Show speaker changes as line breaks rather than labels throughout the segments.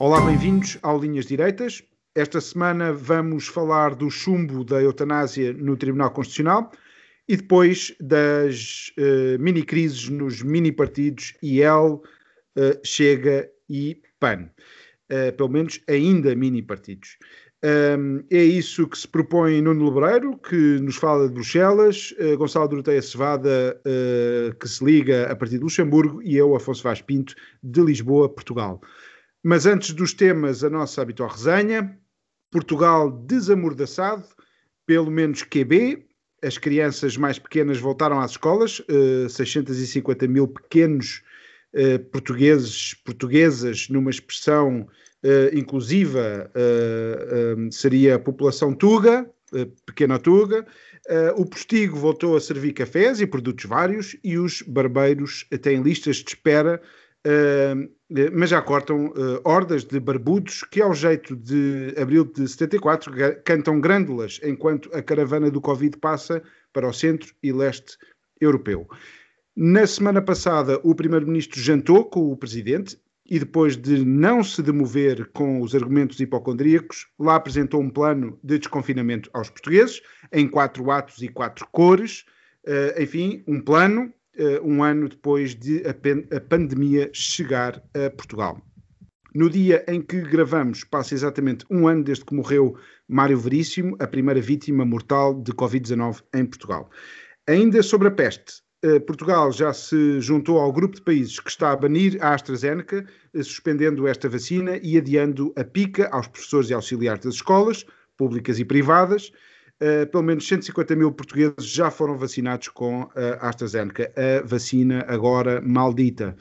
Olá, bem-vindos ao Linhas Direitas. Esta semana vamos falar do chumbo da eutanásia no Tribunal Constitucional e depois das uh, mini-crises nos mini-partidos IEL, uh, Chega e PAN. Uh, pelo menos ainda mini-partidos. Um, é isso que se propõe Nuno Lebreiro, que nos fala de Bruxelas, uh, Gonçalo Doroteia Cevada, uh, que se liga a partir de Luxemburgo, e eu, Afonso Vaz Pinto, de Lisboa, Portugal. Mas antes dos temas, a nossa habitual resenha. Portugal desamordaçado, pelo menos QB. As crianças mais pequenas voltaram às escolas, uh, 650 mil pequenos uh, portugueses, portuguesas, numa expressão uh, inclusiva, seria a população Tuga, pequena Tuga. o postigo voltou a servir cafés e produtos vários, e os barbeiros têm listas de espera Uh, mas já cortam uh, hordas de barbudos que, ao jeito de abril de 74, cantam grândulas enquanto a caravana do Covid passa para o centro e leste europeu. Na semana passada, o primeiro-ministro jantou com o presidente e, depois de não se demover com os argumentos hipocondríacos, lá apresentou um plano de desconfinamento aos portugueses, em quatro atos e quatro cores. Uh, enfim, um plano um ano depois de a, a pandemia chegar a Portugal. No dia em que gravamos, passa exatamente um ano desde que morreu Mário Veríssimo, a primeira vítima mortal de Covid-19 em Portugal. Ainda sobre a peste, eh, Portugal já se juntou ao grupo de países que está a banir a AstraZeneca, eh, suspendendo esta vacina e adiando a pica aos professores e auxiliares das escolas, públicas e privadas, Uh, pelo menos 150 mil portugueses já foram vacinados com a AstraZeneca, a vacina agora maldita.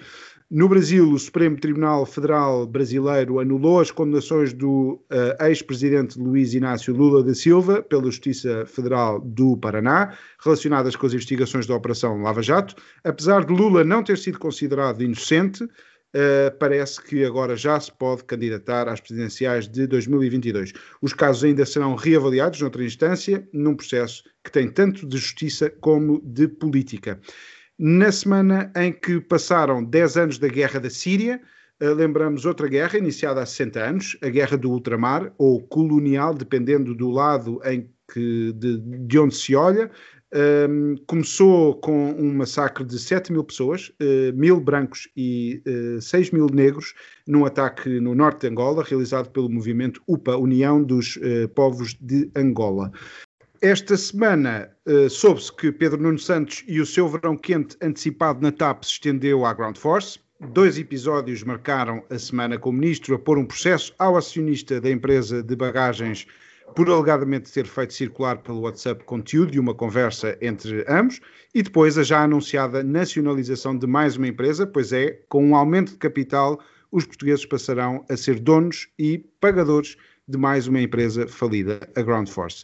No Brasil, o Supremo Tribunal Federal Brasileiro anulou as condenações do uh, ex-presidente Luiz Inácio Lula da Silva pela Justiça Federal do Paraná, relacionadas com as investigações da Operação Lava Jato. Apesar de Lula não ter sido considerado inocente, Uh, parece que agora já se pode candidatar às presidenciais de 2022. Os casos ainda serão reavaliados noutra instância, num processo que tem tanto de justiça como de política. Na semana em que passaram 10 anos da guerra da Síria, uh, lembramos outra guerra iniciada há 60 anos, a guerra do ultramar, ou colonial, dependendo do lado em que, de, de onde se olha, um, começou com um massacre de 7 mil pessoas, uh, mil brancos e uh, 6 mil negros, num ataque no norte de Angola, realizado pelo movimento UPA, União dos uh, Povos de Angola. Esta semana uh, soube-se que Pedro Nuno Santos e o seu verão quente antecipado na TAP se estendeu à Ground Force. Dois episódios marcaram a semana com o ministro a pôr um processo ao acionista da empresa de bagagens por alegadamente ter feito circular pelo WhatsApp conteúdo de uma conversa entre ambos, e depois a já anunciada nacionalização de mais uma empresa, pois é, com um aumento de capital, os portugueses passarão a ser donos e pagadores de mais uma empresa falida, a Ground Force.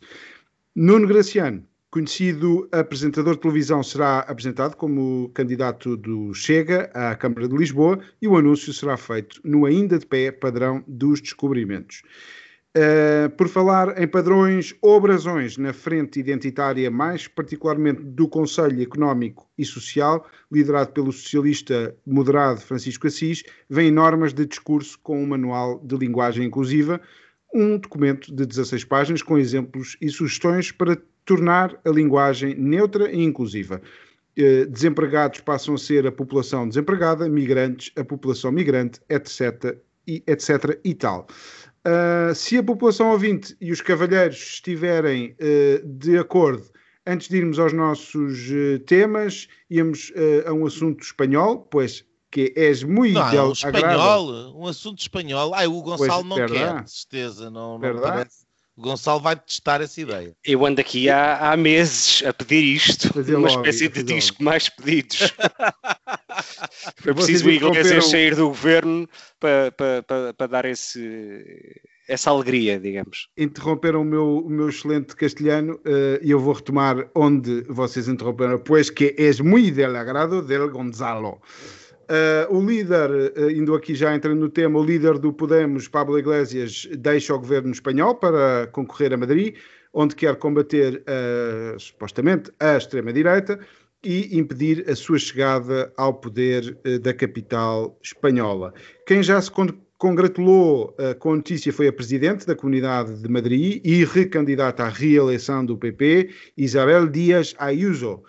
Nuno Graciano, conhecido apresentador de televisão, será apresentado como candidato do Chega à Câmara de Lisboa e o anúncio será feito no ainda de pé padrão dos descobrimentos. Uh, por falar em padrões ou brasões na frente identitária, mais particularmente do Conselho Económico e Social, liderado pelo socialista moderado Francisco Assis, vêm normas de discurso com um manual de linguagem inclusiva, um documento de 16 páginas com exemplos e sugestões para tornar a linguagem neutra e inclusiva. Uh, desempregados passam a ser a população desempregada, migrantes, a população migrante, etc. e, etc. e tal. Uh, se a população ouvinte e os cavalheiros estiverem uh, de acordo, antes de irmos aos nossos uh, temas, íamos a um assunto espanhol, pois que és muito
não, um espanhol, um assunto espanhol. Ai, o Gonçalo pois, não quer, de certeza, não, não parece. O Gonçalo vai testar essa ideia.
Eu ando aqui há, há meses a pedir isto, uma espécie de disco mais pedidos. Foi preciso o Iglesias sair do governo para, para, para, para dar esse, essa alegria, digamos.
Interromperam o meu, o meu excelente castelhano uh, e eu vou retomar onde vocês interromperam, pois que é muito del agrado del Gonzalo. Uh, o líder, uh, indo aqui já entrando no tema, o líder do Podemos, Pablo Iglesias, deixa o governo espanhol para concorrer a Madrid, onde quer combater, uh, supostamente, a extrema-direita e impedir a sua chegada ao poder da capital espanhola. Quem já se congratulou com a notícia foi a presidente da Comunidade de Madrid e recandidata à reeleição do PP, Isabel Díaz Ayuso,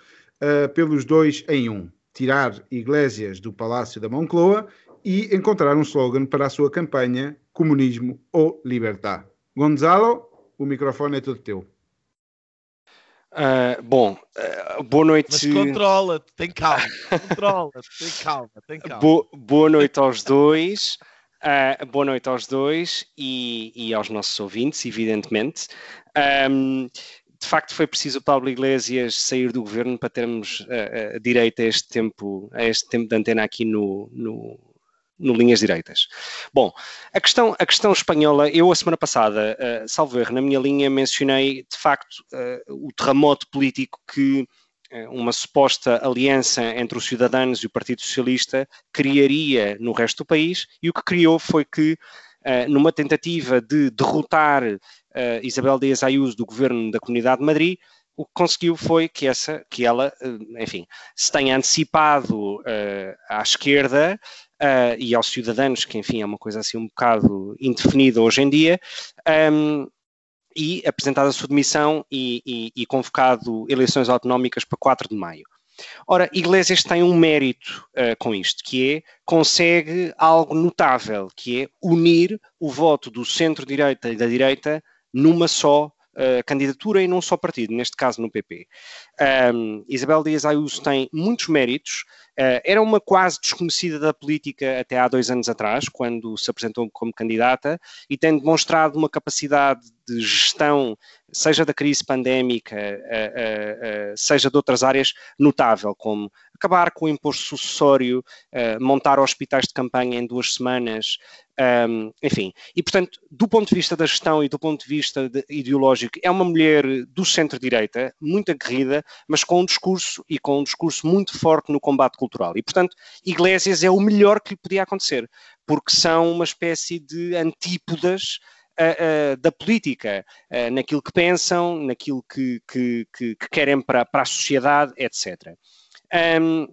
pelos dois em um tirar Iglesias do Palácio da Moncloa e encontrar um slogan para a sua campanha Comunismo ou Liberdade. Gonzalo, o microfone é todo teu.
Uh, bom, uh, boa noite. Mas
controla-te, tem calma, controla-te, tem calma, tem calma.
Bo boa noite aos dois. Uh, boa noite aos dois e, e, aos nossos ouvintes, evidentemente. Um, de facto foi preciso o Paulo Iglesias sair do governo para termos direito a este tempo, a este tempo de antena aqui no, no, no Linhas Direitas. Bom, a questão, a questão espanhola, eu a semana passada, uh, salvo erro, na minha linha mencionei de facto uh, o terremoto político que uma suposta aliança entre os cidadãos e o Partido Socialista criaria no resto do país e o que criou foi que Uh, numa tentativa de derrotar uh, Isabel Dias Ayuso do governo da Comunidade de Madrid, o que conseguiu foi que, essa, que ela, uh, enfim, se tenha antecipado à esquerda e aos cidadãos, que enfim é uma coisa assim um bocado indefinida hoje em dia, um, e apresentado a sua demissão e, e, e convocado eleições autonómicas para 4 de maio. Ora, Iglesias tem um mérito uh, com isto, que é consegue algo notável, que é unir o voto do centro-direita e da direita numa só candidatura e num só partido, neste caso no PP. Um, Isabel Dias Ayuso tem muitos méritos, Uh, era uma quase desconhecida da política até há dois anos atrás, quando se apresentou como candidata, e tem demonstrado uma capacidade de gestão, seja da crise pandémica, uh, seja de outras áreas, notável, como acabar com o imposto sucessório, montar hospitais de campanha em duas semanas, um, enfim. E, portanto, do ponto de vista da gestão e do ponto de vista de, ideológico, é uma mulher do centro-direita, muito aguerrida, mas com um discurso e com um discurso muito forte no combate cultural. E, portanto, Iglesias é o melhor que lhe podia acontecer, porque são uma espécie de antípodas uh, uh, da política, uh, naquilo que pensam, naquilo que, que, que, que querem para, para, a sociedade, etc. Um,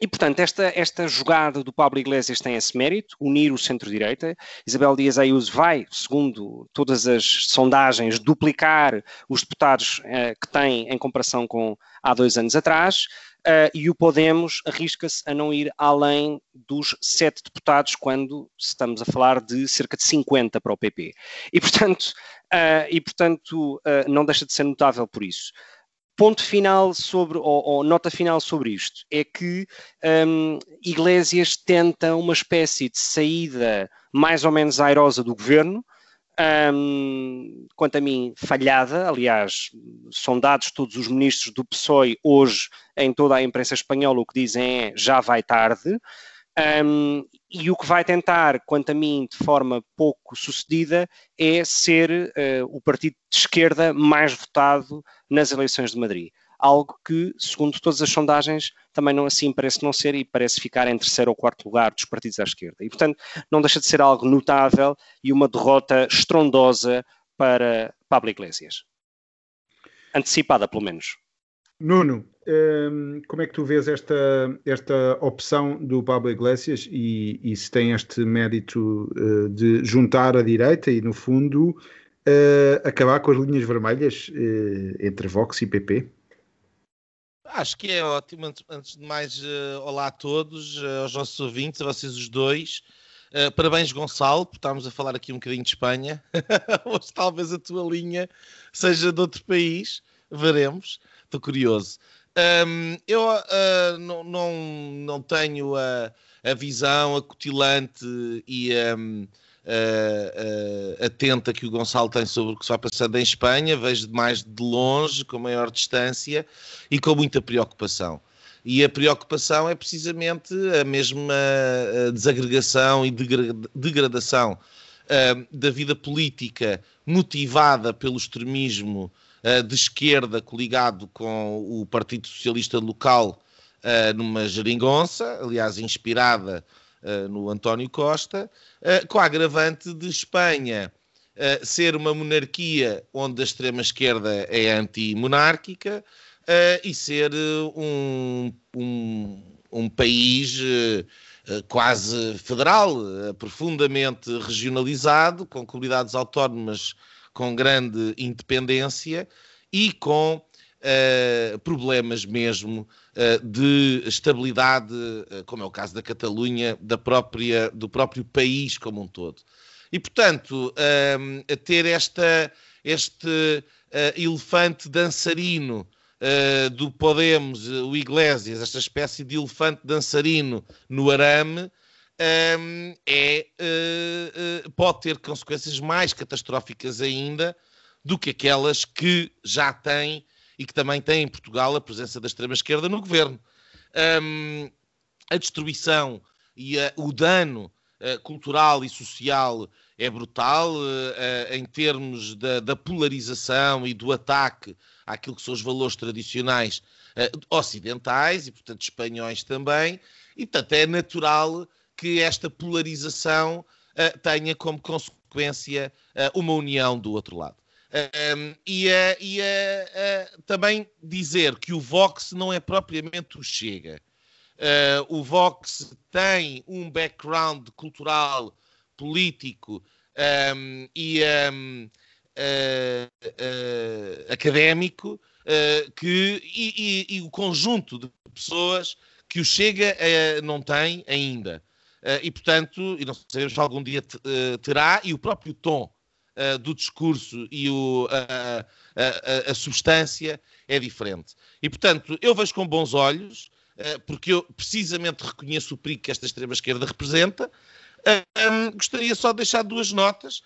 e, portanto, esta, esta jogada do Pablo Iglesias tem esse mérito, unir o centro-direita. Isabel Dias Ayuso vai, segundo todas as sondagens, duplicar os deputados uh, que tem em comparação com há dois anos atrás. Uh, e o Podemos arrisca-se a não ir além dos sete deputados, quando estamos a falar de cerca de 50 para o PP. E, portanto, uh, e, portanto uh, não deixa de ser notável por isso. Ponto final sobre, ou, ou nota final sobre isto, é que um, Iglesias tenta uma espécie de saída mais ou menos airosa do governo, um, quanto a mim, falhada. Aliás, são dados todos os ministros do PSOE hoje em toda a imprensa espanhola, o que dizem é já vai tarde. Um, e o que vai tentar, quanto a mim, de forma pouco sucedida, é ser uh, o partido de esquerda mais votado nas eleições de Madrid algo que, segundo todas as sondagens, também não assim parece não ser e parece ficar em terceiro ou quarto lugar dos partidos à esquerda. E, portanto, não deixa de ser algo notável e uma derrota estrondosa para Pablo Iglesias. Antecipada, pelo menos.
Nuno, como é que tu vês esta, esta opção do Pablo Iglesias e, e se tem este mérito uh, de juntar a direita e, no fundo, uh, acabar com as linhas vermelhas uh, entre Vox e PP?
Acho que é ótimo. Antes de mais, olá a todos, aos nossos ouvintes, a vocês os dois. Uh, parabéns, Gonçalo, por estarmos a falar aqui um bocadinho de Espanha. Hoje talvez a tua linha seja de outro país, veremos. Estou curioso. Um, eu não, não, não tenho a, a visão acutilante e um, uh, uh, atenta que o Gonçalo tem sobre o que se vai passando em Espanha, vejo mais de longe, com maior distância e com muita preocupação. E a preocupação é precisamente a mesma desagregação e degradação uh, da vida política motivada pelo extremismo uh, de esquerda coligado com o Partido Socialista local uh, numa geringonça, aliás, inspirada no António Costa, com a agravante de Espanha ser uma monarquia onde a extrema-esquerda é anti-monárquica e ser um, um, um país eh, quase federal, eh, profundamente regionalizado, com comunidades autónomas com grande independência e com uh, problemas mesmo uh, de estabilidade, uh, como é o caso da Catalunha, da própria, do próprio país como um todo. E, portanto, ter esta, este elefante dançarino do Podemos, o Iglesias, esta espécie de elefante dançarino no arame, um, é, uh, pode ter consequências mais catastróficas ainda do que aquelas que já tem e que também tem em Portugal a presença da extrema-esquerda no governo. Um, a destruição e a, o dano uh, cultural e social é brutal uh, uh, em termos da, da, polarização e do ataque àquilo que são os valores tradicionais ocidentais e, portanto, espanhóis também, e, portanto, é natural que esta polarização uh, tenha como consequência uh, uma união do outro lado. Um, e, e também dizer que o Vox não é propriamente o Chega. o Vox tem um background cultural, político um, e um, uh, uh, académico uh, que, e, e, e, o conjunto de pessoas que o Chega não tem ainda. E, portanto, e não sabemos se algum dia terá, e o próprio tom do discurso e o, a, a, substância é diferente. E, portanto, eu vejo com bons olhos, porque eu precisamente reconheço o perigo que esta extrema-esquerda representa. Gostaria só de deixar duas notas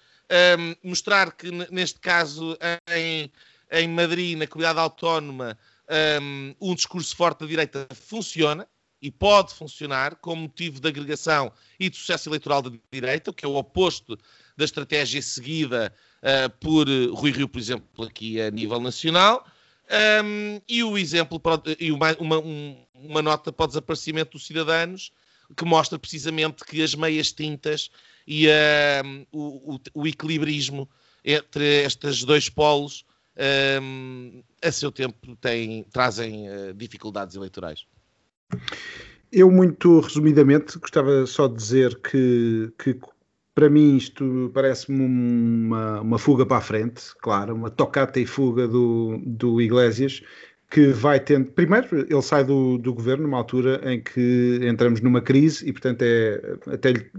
mostrar que, neste caso, em, em Madrid, na comunidade autónoma, um discurso forte da direita funciona e pode funcionar como motivo de agregação e de sucesso eleitoral da direita, o que é o oposto da estratégia seguida uh, por Rui Rio, por exemplo, aqui a nível nacional. Um, e o exemplo, e uma, uma, uma, nota para o desaparecimento dos cidadãos, que mostra precisamente que as meias tintas e o, o, equilibrismo entre estes dois polos um, a seu tempo tem, trazem uh, dificuldades eleitorais.
Eu, muito resumidamente, gostava só de dizer que, que para mim isto parece-me uma, uma fuga para a frente, claro, uma tocata e fuga do, do Iglesias, que vai tendo. Primeiro, ele sai do, do governo numa altura em que entramos numa crise e, portanto, é, até, lhe,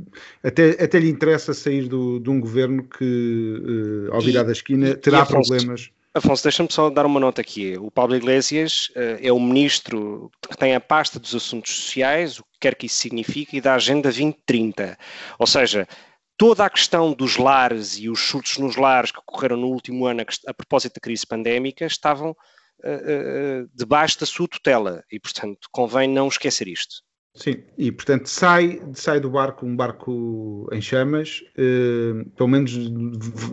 até, até lhe interessa sair do, de um governo que, uh, ao virar e, da esquina, terá Afonso, problemas.
Afonso, deixa-me só dar uma nota aqui. O Paulo Iglesias uh, é o ministro que tem a pasta dos assuntos sociais, o que quer que isso signifique, e da Agenda 2030. Ou seja, toda a questão dos lares e os chutes nos lares que ocorreram no último ano a, a propósito da crise pandémica estavam uh, debaixo da sua tutela e, portanto, convém não esquecer isto.
Sim, e portanto sai, sai do barco um barco em chamas, uh, pelo menos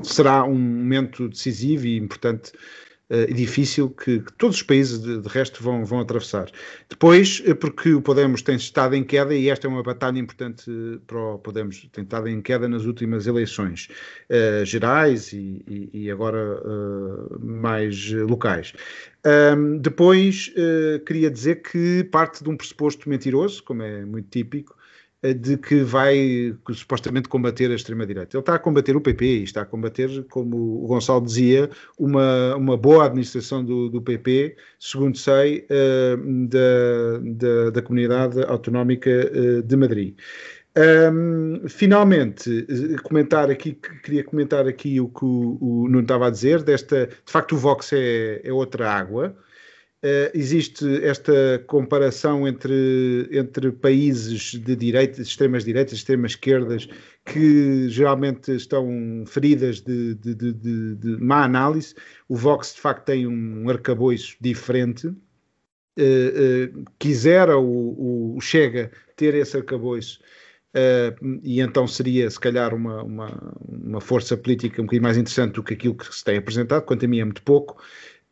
será um momento decisivo e importante uh, difícil que, que, todos os países de, de, resto vão, vão atravessar. Depois, uh, porque o Podemos tem estado em queda e esta é uma batalha importante para o Podemos, tem estado em queda nas últimas eleições uh, gerais e, e, e agora mais locais. Um, depois, queria dizer que parte de um pressuposto mentiroso, como é muito típico, de que vai supostamente combater a extrema-direita. Ele está a combater o PP e está a combater, como o Gonçalo dizia, uma, uma boa administração do, do PP, segundo sei, uh, da, da, da, comunidade autonómica uh, de Madrid. Um, finalmente, comentar aqui, queria comentar aqui o que o, o Nuno estava a dizer, desta, de facto o Vox é, é outra água, Uh, existe esta comparação entre, entre países de direita, extremas direitas, extremas esquerdas, que geralmente estão feridas de, de, de, de, má análise. O Vox, de facto, tem um arcabouço diferente. quisera o, o, Chega ter esse arcabouço, e então seria, se calhar, uma, uma, uma força política um bocadinho mais interessante do que aquilo que se tem apresentado, quanto a mim é muito pouco.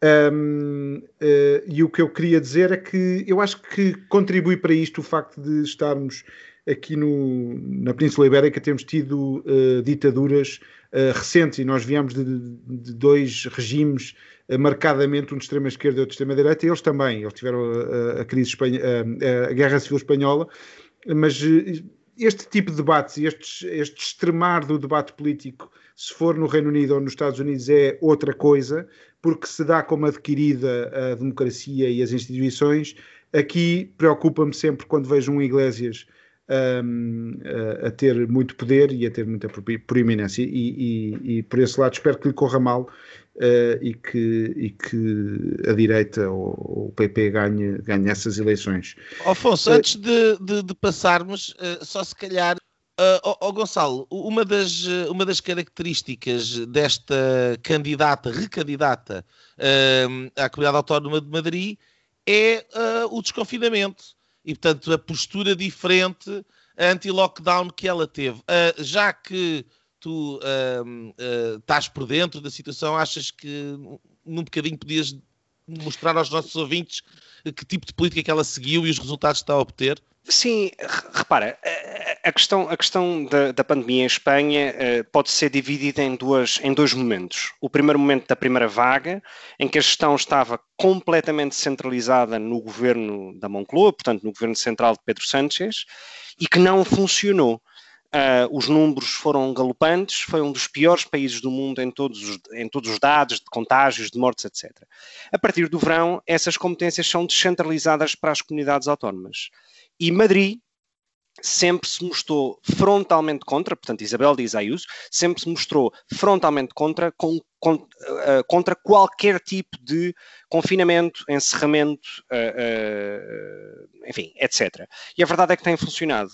Um, uh, e o que eu queria dizer é que eu acho que contribui para isto o facto de estarmos aqui no, na Península Ibérica, temos tido uh, ditaduras uh, recentes e nós viemos de, de dois regimes marcadamente, um de extrema esquerda e outro de extrema direita, e eles também, eles tiveram a, a crise espanha, a, a, Guerra Civil Espanhola, mas este tipo de debates, este extremar do debate político, se for no Reino Unido ou nos Estados Unidos, é outra coisa porque se dá como adquirida a democracia e as instituições. Aqui preocupa-me sempre quando vejo um Iglesias um, a, a, ter muito poder e a ter muita proeminência, e, e, e, por esse lado espero que lhe corra mal uh, e, que, e que a direita ou o PP ganhe, ganhe essas eleições.
Afonso, uh, antes de, de, de passarmos, uh, só se calhar Uh, oh, oh, Gonçalo, uma das, uma das características desta candidata, recandidata uh, à Comunidade Autónoma de Madrid é uh, o desconfinamento e, portanto, a postura diferente anti-lockdown que ela teve. Uh, já que tu estás por dentro da situação, achas que num bocadinho podias mostrar aos nossos ouvintes que tipo de política que ela seguiu e os resultados que está a obter?
Sim, repara, a questão, a questão da, da pandemia em Espanha uh, pode ser dividida em, duas, em dois momentos. O primeiro momento da primeira vaga, em que a gestão estava completamente centralizada no governo da Moncloa, portanto no governo central de Pedro Sánchez, e que não funcionou. Uh, os números foram galopantes, foi um dos piores países do mundo em todos, os, em todos os dados de contágios, de mortes, etc. A partir do verão, essas competências são descentralizadas para as comunidades autónomas. E Madrid sempre se mostrou frontalmente contra, portanto, Isabel Dias Ayuso, sempre se mostrou frontalmente contra, com, com, uh, contra qualquer tipo de confinamento, encerramento, uh, uh, enfim, etc. E a verdade é que tem funcionado.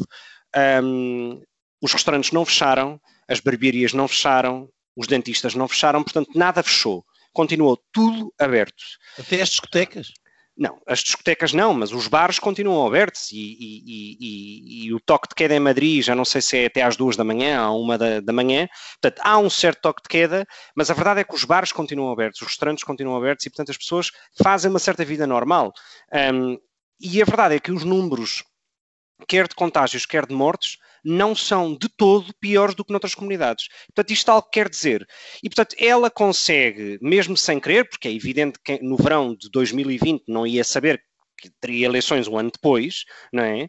Um, os restaurantes não fecharam, as barbearias não fecharam, os dentistas não fecharam, portanto, nada fechou. Continuou tudo aberto.
Até as discotecas?
Não, as discotecas não, mas os bares continuam abertos e, e, e, e, o toque de queda em Madrid, já não sei se é até às duas da manhã, à uma da, da, manhã, portanto há um certo toque de queda, mas a verdade é que os bares continuam abertos, os restaurantes continuam abertos e portanto as pessoas fazem uma certa vida normal. Um, e a verdade é que os números, quer de contágios, quer de mortes, não são de todo piores do que noutras comunidades. Portanto, isto algo quer dizer. E, portanto, ela consegue, mesmo sem querer, porque é evidente que no verão de 2020 não ia saber que teria eleições um ano depois, não é?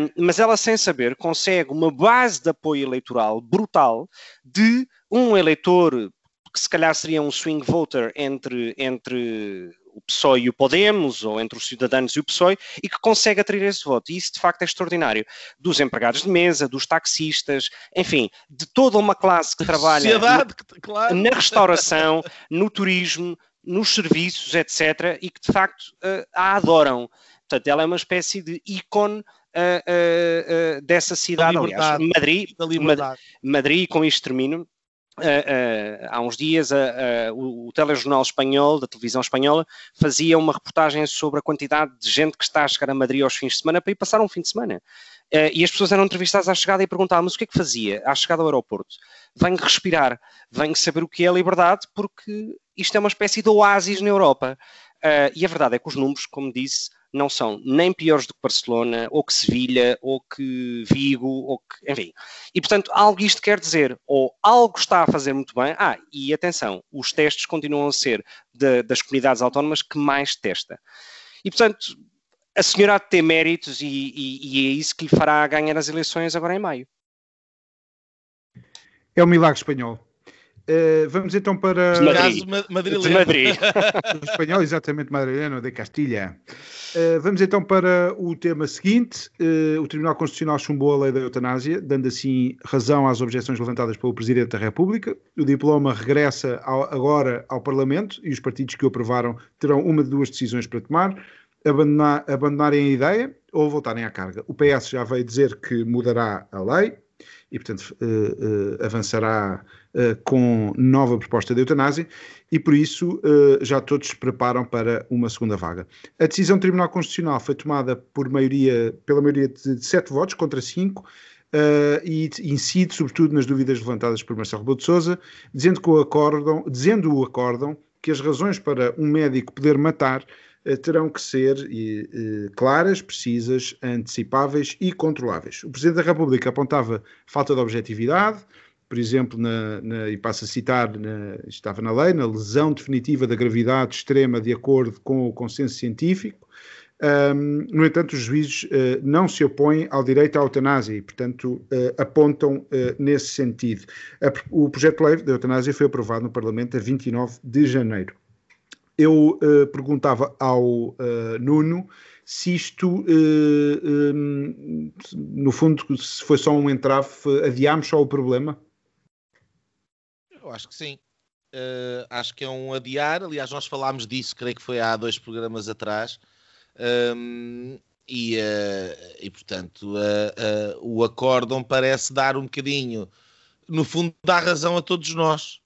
Um, mas ela, sem saber, consegue uma base de apoio eleitoral brutal de um eleitor que se calhar seria um swing voter entre, entre o PSOE e o Podemos, ou entre os cidadãos e o PSOE, e que consegue atrair esse voto. E isso, de facto, é extraordinário. Dos empregados de mesa, dos taxistas, enfim, de toda uma classe que trabalha no, claro. na restauração, no turismo, nos serviços, etc., e que, de facto, uh, a adoram. Portanto, ela é uma espécie de ícone uh, uh, dessa cidade. Aliás, Madrid, Madrid, Madrid, com isto termino, Uh, uh, há uns dias uh, o, o, telejornal espanhol, da televisão espanhola, fazia uma reportagem sobre a quantidade de gente que está a chegar a Madrid aos fins de semana para ir passar um fim de semana. e as pessoas eram entrevistadas à chegada e perguntavam, mas o que é que fazia à chegada ao aeroporto? Venho respirar, venho saber o que é a liberdade, porque isto é uma espécie de oásis na Europa. e a verdade é que os números, como disse, não são nem piores do que Barcelona, ou que Sevilha, ou que Vigo, ou que, enfim. E, portanto, algo isto quer dizer, ou algo está a fazer muito bem, ah, e atenção, os testes continuam a ser de, das comunidades autónomas que mais testa. E, portanto, a senhora há de ter méritos e, e, e é isso que lhe fará ganhar as eleições agora em maio.
É o milagre espanhol. Uh, vamos então para.
De Madrid. Madrileno. De Madrid.
espanhol, exatamente, madrileno, de Castilha. Uh, vamos então para o tema seguinte. Uh, o Tribunal Constitucional chumbou a lei da eutanásia, dando assim razão às objeções levantadas pelo Presidente da República. O diploma regressa ao, agora ao Parlamento e os partidos que o aprovaram terão uma de duas decisões para tomar. Abandonar, abandonarem a ideia ou voltarem à carga. O PS já veio dizer que mudará a lei e, portanto, avançará com nova proposta de eutanásia e, por isso, já todos se preparam para uma segunda vaga. A decisão do Tribunal Constitucional foi tomada por maioria, pela maioria de sete votos contra cinco, Uh, e incide sobretudo nas dúvidas levantadas por Marcelo Rebelo de Sousa, dizendo que o acórdão, dizendo o acórdão que as razões para um médico poder matar uh, terão que ser uh, claras, precisas, antecipáveis e controláveis. O Presidente da República apontava falta de objetividade, por exemplo, na, na, e passo a citar, na, estava na lei, na lesão definitiva da gravidade extrema de acordo com o consenso científico, um, no entanto, os juízes uh, não se opõem ao direito à eutanásia e, portanto, uh, apontam uh, nesse sentido. A, o projeto de lei da eutanásia foi aprovado no Parlamento a 29 de janeiro. Eu perguntava ao Nuno se isto, um, no fundo, se foi só um entrave, adiámos só o problema?
Eu acho que sim. acho que é um adiar. Aliás, nós falámos disso, creio que foi há dois programas atrás um, e, uh, e, portanto, uh, uh, o acórdão parece dar um bocadinho, no fundo, dá razão a todos nós,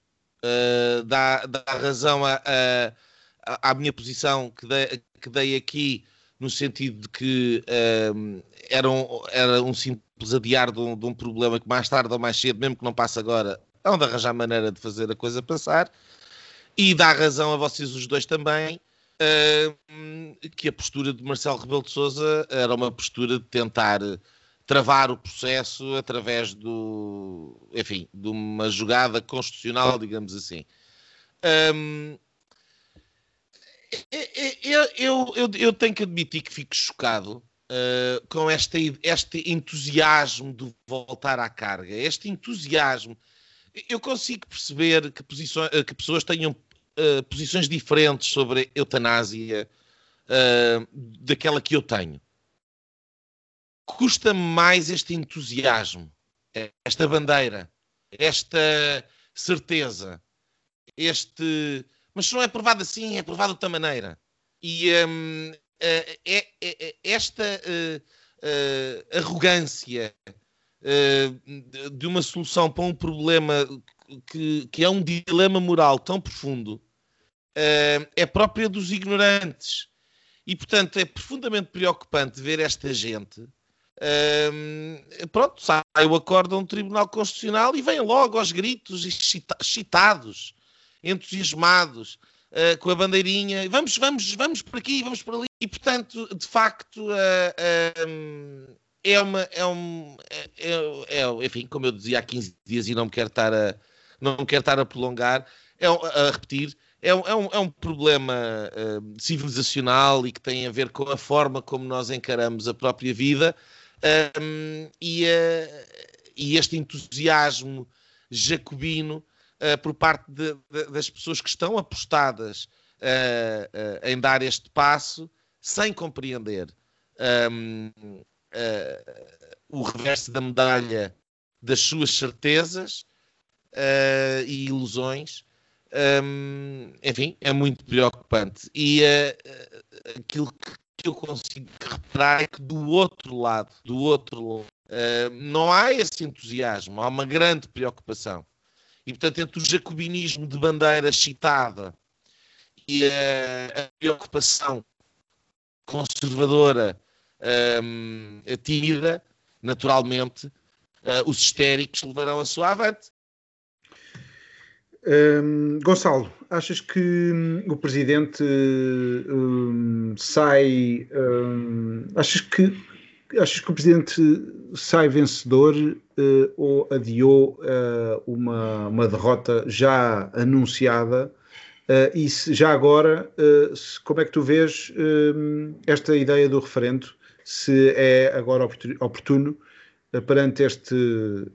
dá, dá razão a, a, à minha posição que dei, que dei aqui, no sentido de que era, um, era um simples adiar de um, de um, problema que mais tarde ou mais cedo, mesmo que não passe agora, hão de arranjar maneira de fazer a coisa passar, e dá razão a vocês os dois também que a postura de Marcelo Rebelo de Sousa era uma postura de tentar travar o processo através do, enfim, de uma jogada constitucional, digamos assim. Um, eu, eu, eu, eu, tenho que admitir que fico chocado uh, com este, este entusiasmo de voltar à carga, este entusiasmo. Eu consigo perceber que, posições, que pessoas tenham uh, posições diferentes sobre eutanásia uh, daquela que eu tenho. Custa-me mais este entusiasmo, esta bandeira, esta certeza, este. Mas se não é provado assim, é provado de outra maneira. E um, é, é, é, esta uh, arrogância de uma solução para um problema que, que, é um dilema moral tão profundo uh, é própria dos ignorantes. E, portanto, é profundamente preocupante ver esta gente. Uh, pronto, sai o acórdão do Tribunal Constitucional e vem logo aos gritos excitados, entusiasmados, uh, com a bandeirinha. Vamos, vamos, vamos por aqui, vamos por ali. E, portanto, de facto, uh, é uma. É um, é, é, é, enfim, como eu dizia há 15 dias e não me quero estar a, não me quero estar a prolongar, é, a repetir é um, é um, é um problema uh, civilizacional e que tem a ver com a forma como nós encaramos a própria vida um, e, uh, e, este entusiasmo jacobino uh, por parte de, de, das pessoas que estão apostadas em dar este passo sem compreender um, o reverso da medalha das suas certezas e ilusões um, enfim, é muito preocupante. E uh, aquilo que eu consigo reparar é que do outro lado, do outro lado, uh, não há esse entusiasmo, há uma grande preocupação. E, portanto, entre o jacobinismo de bandeira citada e uh, a preocupação conservadora um, tímida, naturalmente, uh, os histéricos levarão a sua avante.
Um, Gonçalo, achas que hum, o presidente um, sai. Um, achas que achas que o presidente sai vencedor uh, ou adiou uh, uma, uma derrota já anunciada? Uh, e se, já agora, se, como é que tu vês esta ideia do referendo? Se é agora oportuno, perante este,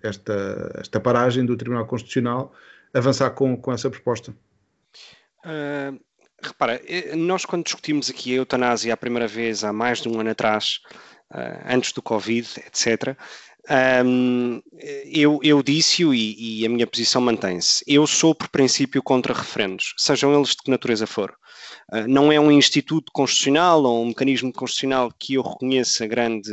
esta, esta paragem do Tribunal Constitucional avançar com, com essa proposta?
Uh, repara, eh, nós quando discutimos aqui a eutanásia a primeira vez há mais de um ano atrás, antes do Covid, etc., um, eu, eu disse-o e, e, a minha posição mantém-se. Eu sou, por princípio, contra referendos, sejam eles de que natureza for. Uh, não é um instituto constitucional ou um mecanismo constitucional que eu reconheça grande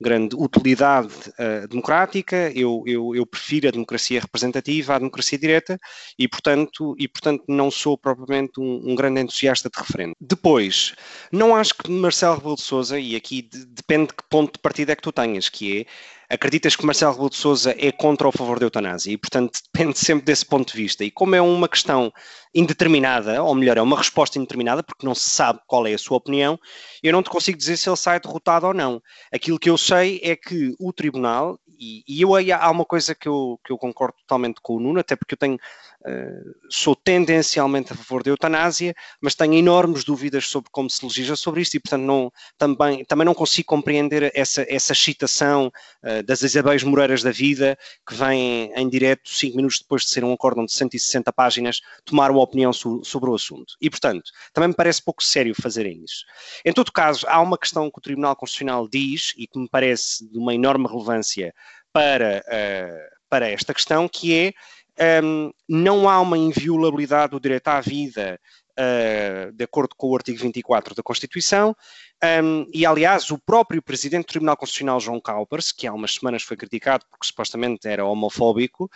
grande utilidade uh, democrática, eu, eu, eu, prefiro a democracia representativa à democracia direta e, portanto, e, portanto não sou propriamente um, um grande entusiasta de referendo. Depois, não acho que Marcelo Rebelo de Sousa, e aqui de, depende de que ponto de partida é que tu tenhas, que é acreditas que Marcelo Rebelo de Sousa é contra ou a favor da eutanásia e, portanto, depende sempre desse ponto de vista. E como é uma questão indeterminada, ou melhor, é uma resposta indeterminada, porque não se sabe qual é a sua opinião, eu não te consigo dizer se ele sai derrotado ou não. Aquilo que eu sei é que o Tribunal, e, e eu há uma coisa que eu, que eu concordo totalmente com o Nuno, até porque eu tenho, sou tendencialmente a favor da eutanásia, mas tenho enormes dúvidas sobre como se legisla sobre isto e, portanto, não, também, também não consigo compreender essa, essa uh, das Isabéis Moreiras da vida, que vem em direto, cinco minutos depois de ser um acórdão de 160 páginas, tomar uma opinião so, sobre o assunto. E, portanto, também me parece pouco sério fazerem isso. Em todo caso, há uma questão que o Tribunal Constitucional diz e que me parece de uma enorme relevância para, uh, para esta questão, que é um, não há uma inviolabilidade do direito à vida uh, de acordo com o artigo 24 da Constituição, um, e aliás o próprio Presidente do Tribunal Constitucional, João Calpers, que há umas semanas foi criticado porque supostamente era homofóbico,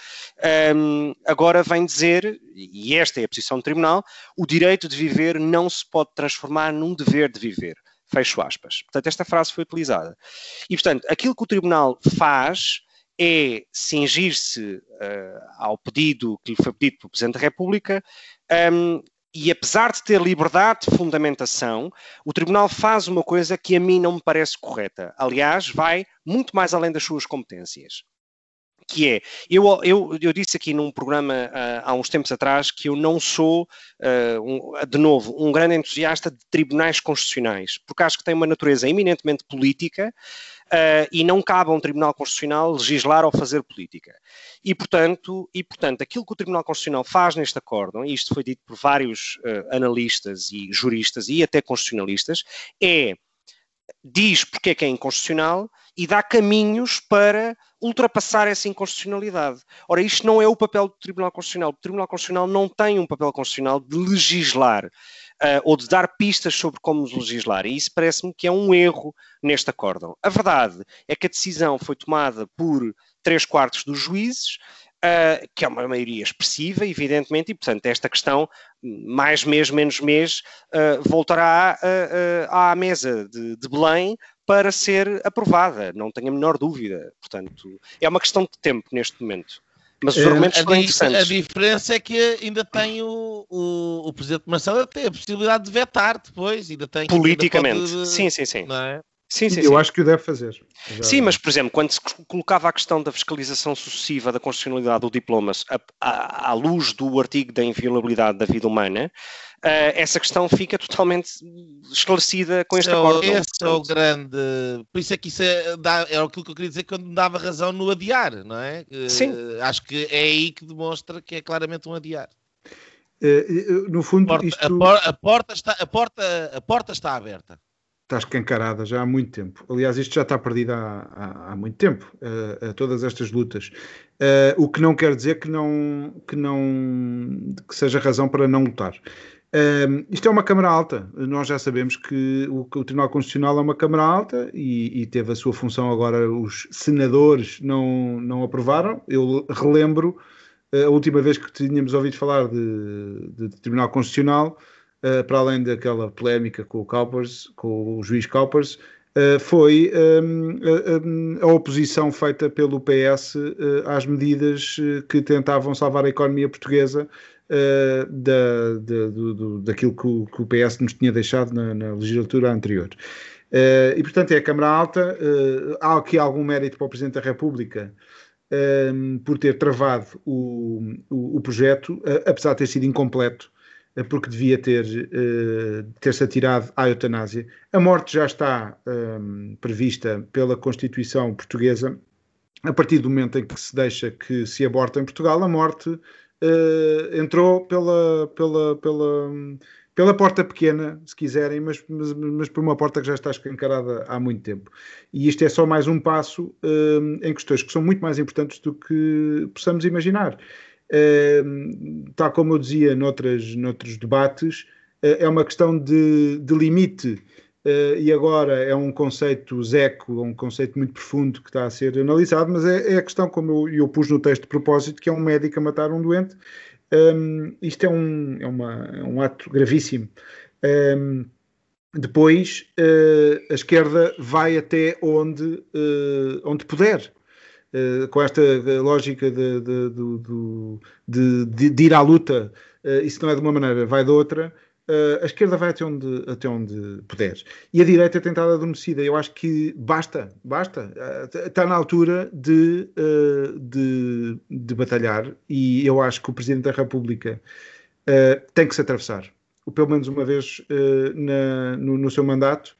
um, agora vem dizer, e esta é a posição do Tribunal, o direito de viver não se pode transformar num dever de viver. Fecho aspas. Portanto, esta frase foi utilizada. E, portanto, aquilo que o Tribunal faz é cingir-se uh, ao pedido que lhe foi pedido pelo Presidente da República um, e apesar de ter liberdade de fundamentação, o Tribunal faz uma coisa que a mim não me parece correta. Aliás, vai muito mais além das suas competências. Que é, eu, eu, eu disse aqui num programa uh, há uns tempos atrás que eu não sou, uh, um, de novo, um grande entusiasta de tribunais constitucionais, porque acho que tem uma natureza eminentemente política uh, e não cabe a um Tribunal Constitucional legislar ou fazer política. E portanto, e, portanto, aquilo que o Tribunal Constitucional faz neste acórdão, e isto foi dito por vários analistas e juristas e até constitucionalistas, é diz porque é que é inconstitucional e dá caminhos para ultrapassar essa inconstitucionalidade. Ora, isto não é o papel do Tribunal Constitucional. O Tribunal Constitucional não tem um papel constitucional de legislar uh, ou de dar pistas sobre como legislar. E isso parece-me que é um erro neste acórdão. A verdade é que a decisão foi tomada por três quartos dos juízes, Uh, que é uma maioria expressiva, evidentemente, e portanto esta questão, mais mês, menos mês, uh, voltará uh, à mesa de, de, Belém para ser aprovada, não tenho a menor dúvida. Portanto, é uma questão de tempo neste momento. Mas os argumentos
a, interessantes. A diferença é que ainda tem o, o, o Presidente Marcelo tem a possibilidade de vetar depois, ainda tem
politicamente. Ainda pode, sim, sim, sim.
É? Sim, sim, eu sim. acho que o deve fazer.
Já... Sim, mas, por exemplo, quando se colocava a questão da fiscalização sucessiva da constitucionalidade do diploma à, à luz do artigo da inviolabilidade da vida humana, uh, essa questão fica totalmente esclarecida com este acordo.
Esse é o grande. Por isso é que isso é, dá, é aquilo que eu queria dizer quando me dava razão no adiar, não é?
Sim.
Uh, acho que é aí que demonstra que é claramente um adiar.
Uh, no fundo,
a porta,
isto...
a, por, a, porta está, a, porta, a porta está aberta
está escancarada já há muito tempo. Aliás, isto já está perdido há, há, há muito tempo, uh, todas estas lutas. Uh, o que não quer dizer que não, que não que seja razão para não lutar. Uh, isto é uma Câmara Alta. Nós já sabemos que o, que o Tribunal Constitucional é uma Câmara Alta e, e, teve a sua função agora. Os senadores não, não aprovaram. Eu relembro a última vez que tínhamos ouvido falar de, de Tribunal Constitucional uh, para além daquela polémica com o Cowpers, com o juiz Cowpers, uh, foi um, ehm, a, a, oposição feita pelo PS uh, eh, às medidas que tentavam salvar a economia portuguesa da, da, do, daquilo que o, que o, PS nos tinha deixado na, na legislatura anterior. Uh, e, portanto, é a Câmara Alta. Uh, há aqui algum mérito para o Presidente da República um, por ter travado o, o, o projeto, uh, apesar de ter sido incompleto. Eh, porque devia ter, uh, ter-se atirado à eutanásia. A morte já está um, ehm, prevista pela Constituição portuguesa. A partir do momento em que se deixa que se aborta em Portugal, a morte uh, entrou pela, pela, pela, pela porta pequena, se quiserem, mas, mas, mas, por uma porta que já está escancarada há muito tempo. E isto é só mais um passo uh, em questões que são muito mais importantes do que possamos imaginar tal como eu dizia noutras, noutros debates, uh, é uma questão de, de limite Uh, e agora é um conceito zeco, um conceito muito profundo que está a ser analisado, mas é, é a questão, como eu, eu, pus no texto de propósito, que é um médico a matar um doente. Um, isto é um, é, uma, é um ato gravíssimo. Um, depois, uh, a esquerda vai até onde, uh, onde puder. Uh, com esta lógica de, de, de, de, ir à luta, isso não é de uma maneira, vai de outra, a esquerda vai até onde, até onde puder. E a direita é tentada adormecida. Eu acho que basta, basta. Está na altura de, de, de, batalhar e eu acho que o Presidente da República tem que se atravessar. Pelo menos uma vez na, no, no, seu mandato,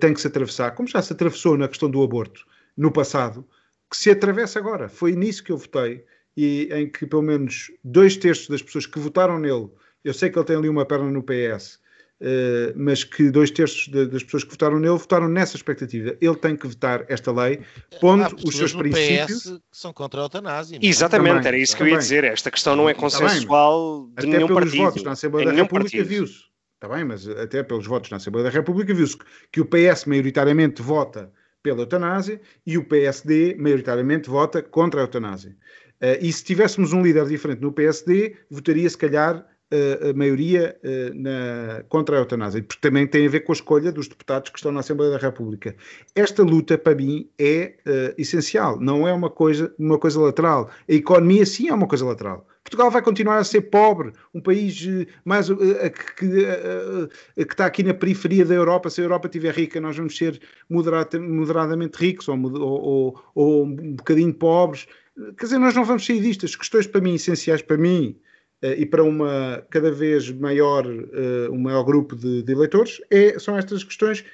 tem que se atravessar. Como já se atravessou na questão do aborto no passado, que se atravessa agora. Foi nisso que eu votei e em que pelo menos dois terços das pessoas que votaram nele eu sei que ele tem ali uma perna no PS, uh, eh, mas que dois terços de, das pessoas que votaram nele votaram nessa expectativa. Ele tem que votar esta lei, pondo os seus princípios. PS
que são contra a eutanásia.
É? Exatamente, também, era isso que também. eu ia dizer. Esta questão não é consensual de até nenhum
pelos
partido.
votos na Assembleia da República viu-se. Está bem, mas até pelos votos na Assembleia da República viu-se que o PS maioritariamente vota pela eutanásia e o PSD maioritariamente vota contra a eutanásia. Uh, e se tivéssemos um líder diferente no PSD, votaria se calhar a maioria na, contra a eutanásia, porque também tem a ver com a escolha dos deputados que estão na Assembleia da República. Esta luta, para mim, é uh, essencial, não é uma coisa, uma coisa lateral. A economia, sim, é uma coisa lateral. Portugal vai continuar a ser pobre, um país mais uh, que, uh, que, está aqui na periferia da Europa. Se a Europa estiver rica, nós vamos ser moderada, moderadamente ricos ou, ou, ou um bocadinho pobres. Quer dizer, nós não vamos sair disto. As questões para mim, essenciais para mim, e para uma cada vez maior, um maior grupo de, de eleitores, é, são estas questões,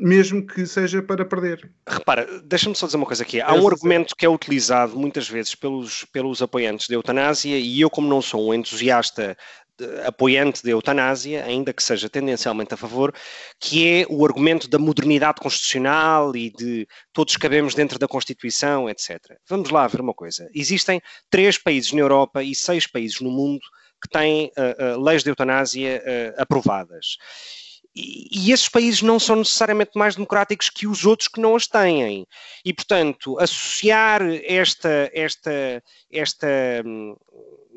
mesmo que seja para perder.
Repara, deixa-me só dizer uma coisa aqui. Há um argumento que é utilizado muitas vezes pelos, pelos apoiantes da eutanásia, e eu, como não sou um entusiasta apoiante da eutanásia, ainda que seja tendencialmente a favor, que é o argumento da modernidade constitucional e de todos cabemos dentro da Constituição, etc. Vamos lá ver uma coisa. Existem três países na Europa e seis países no mundo que têm uh, uh, leis de eutanásia uh, aprovadas. E, esses países não são necessariamente mais democráticos que os outros que não as têm. E, portanto, associar esta, esta, esta hum,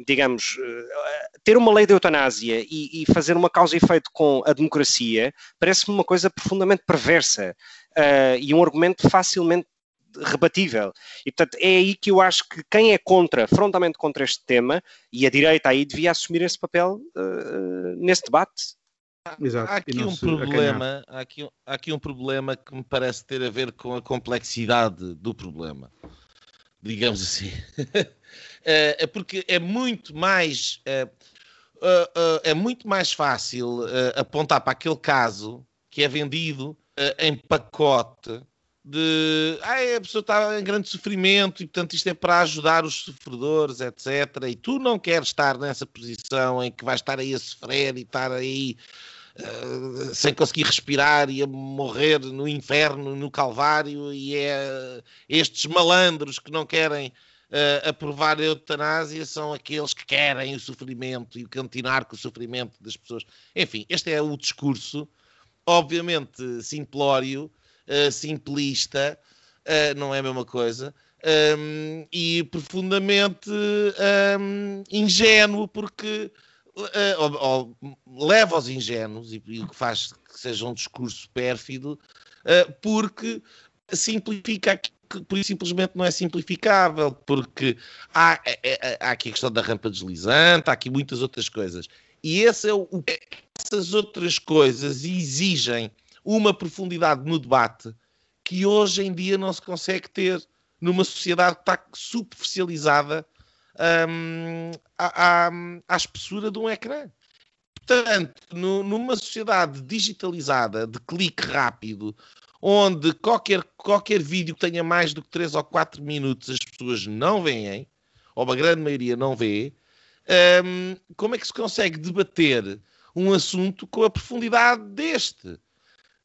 digamos, eh, ter uma lei de eutanásia e, e fazer uma causa e efeito com a democracia parece-me uma coisa profundamente perversa uh, e um argumento facilmente rebatível. E, portanto, é aí que eu acho que quem é contra, frontalmente contra este tema, e a direita aí devia assumir esse papel uh, nesse debate.
Exato. Há aqui um problema, há aqui, há aqui um problema que me parece ter a ver com a complexidade do problema, digamos assim. Eh, é porque é muito mais eh, é muito mais fácil apontar para aquele caso que é vendido em pacote de ah, a pessoa está em grande sofrimento e portanto isto é para ajudar os sofredores, etc. E tu não queres estar nessa posição em que vais estar aí a sofrer e estar aí uh, sem conseguir respirar e a morrer no inferno, no Calvário, e é estes malandros que não querem uh, aprovar a eutanásia são aqueles que querem o sofrimento e continuar com o sofrimento das pessoas. Enfim, este é o discurso, obviamente simplório, uh, simplista, uh, não é a mesma coisa, um, e profundamente um, ingênuo, porque ou, ou, leva aos ingênuos, e, o que faz que seja um discurso pérfido, porque simplifica que por simplesmente não é simplificável, porque há, é, há aqui a questão da rampa deslizante, há aqui muitas outras coisas. E esse é o, essas outras coisas exigem uma profundidade no debate que hoje em dia não se consegue ter numa sociedade que está superficializada hum, à, à, à, espessura de um ecrã. Portanto, no, numa sociedade digitalizada, de clique rápido, onde qualquer, qualquer vídeo que tenha mais do que 3 ou 4 minutos as pessoas não veem, ou uma grande maioria não vê, um, como é que se consegue debater um assunto com a profundidade deste?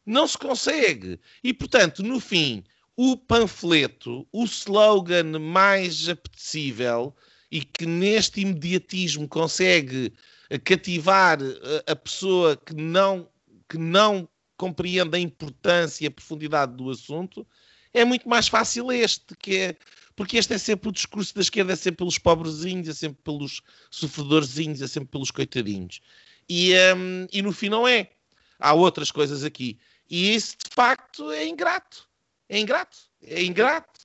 Não se consegue. E, portanto, no fim, o panfleto, o slogan mais apetecível e que neste imediatismo consegue cativar a pessoa que não, que não compreende a importância e a profundidade do assunto, é muito mais fácil este, que é porque este é sempre o discurso da esquerda, é sempre pelos pobrezinhos, é sempre pelos sofredorzinhos, é sempre pelos coitadinhos. E, um, e no fim não é. Há outras coisas aqui. E isso, de facto, é ingrato. É ingrato. É ingrato.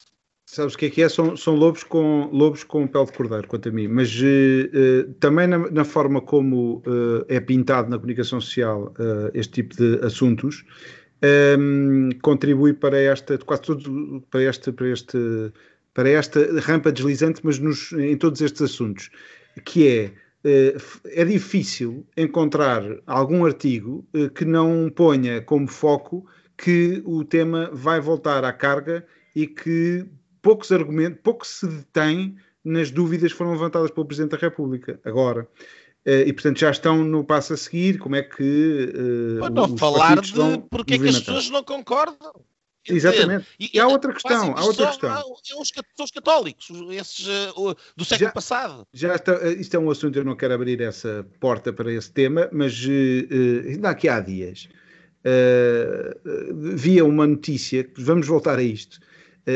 Sabes o que é que é? São, são lobos, com, lobos com pele de cordeiro, quanto a mim. Mas uh, também na, na, forma como uh, é pintado na comunicação social este tipo de assuntos, um, contribui para esta, quase tudo, para este, para este, para esta rampa deslizante, mas nos, em todos estes assuntos, que é é difícil encontrar algum artigo que não ponha como foco que o tema vai voltar à carga e que poucos argumentos, pouco se detém nas dúvidas que foram levantadas pelo Presidente da República agora. Uh, e portanto já estão no passo a seguir, como é que uh,
não falar de porque é que as pessoas não concordam.
Exatamente. e, e, há outra questão, há outra questão. Há,
os, os católicos, esses uh, do século
já,
passado.
Já está, isto é um assunto, eu não quero abrir essa porta para esse tema, mas uh, ainda aqui há dias uh, via uma notícia, vamos voltar a isto, eh,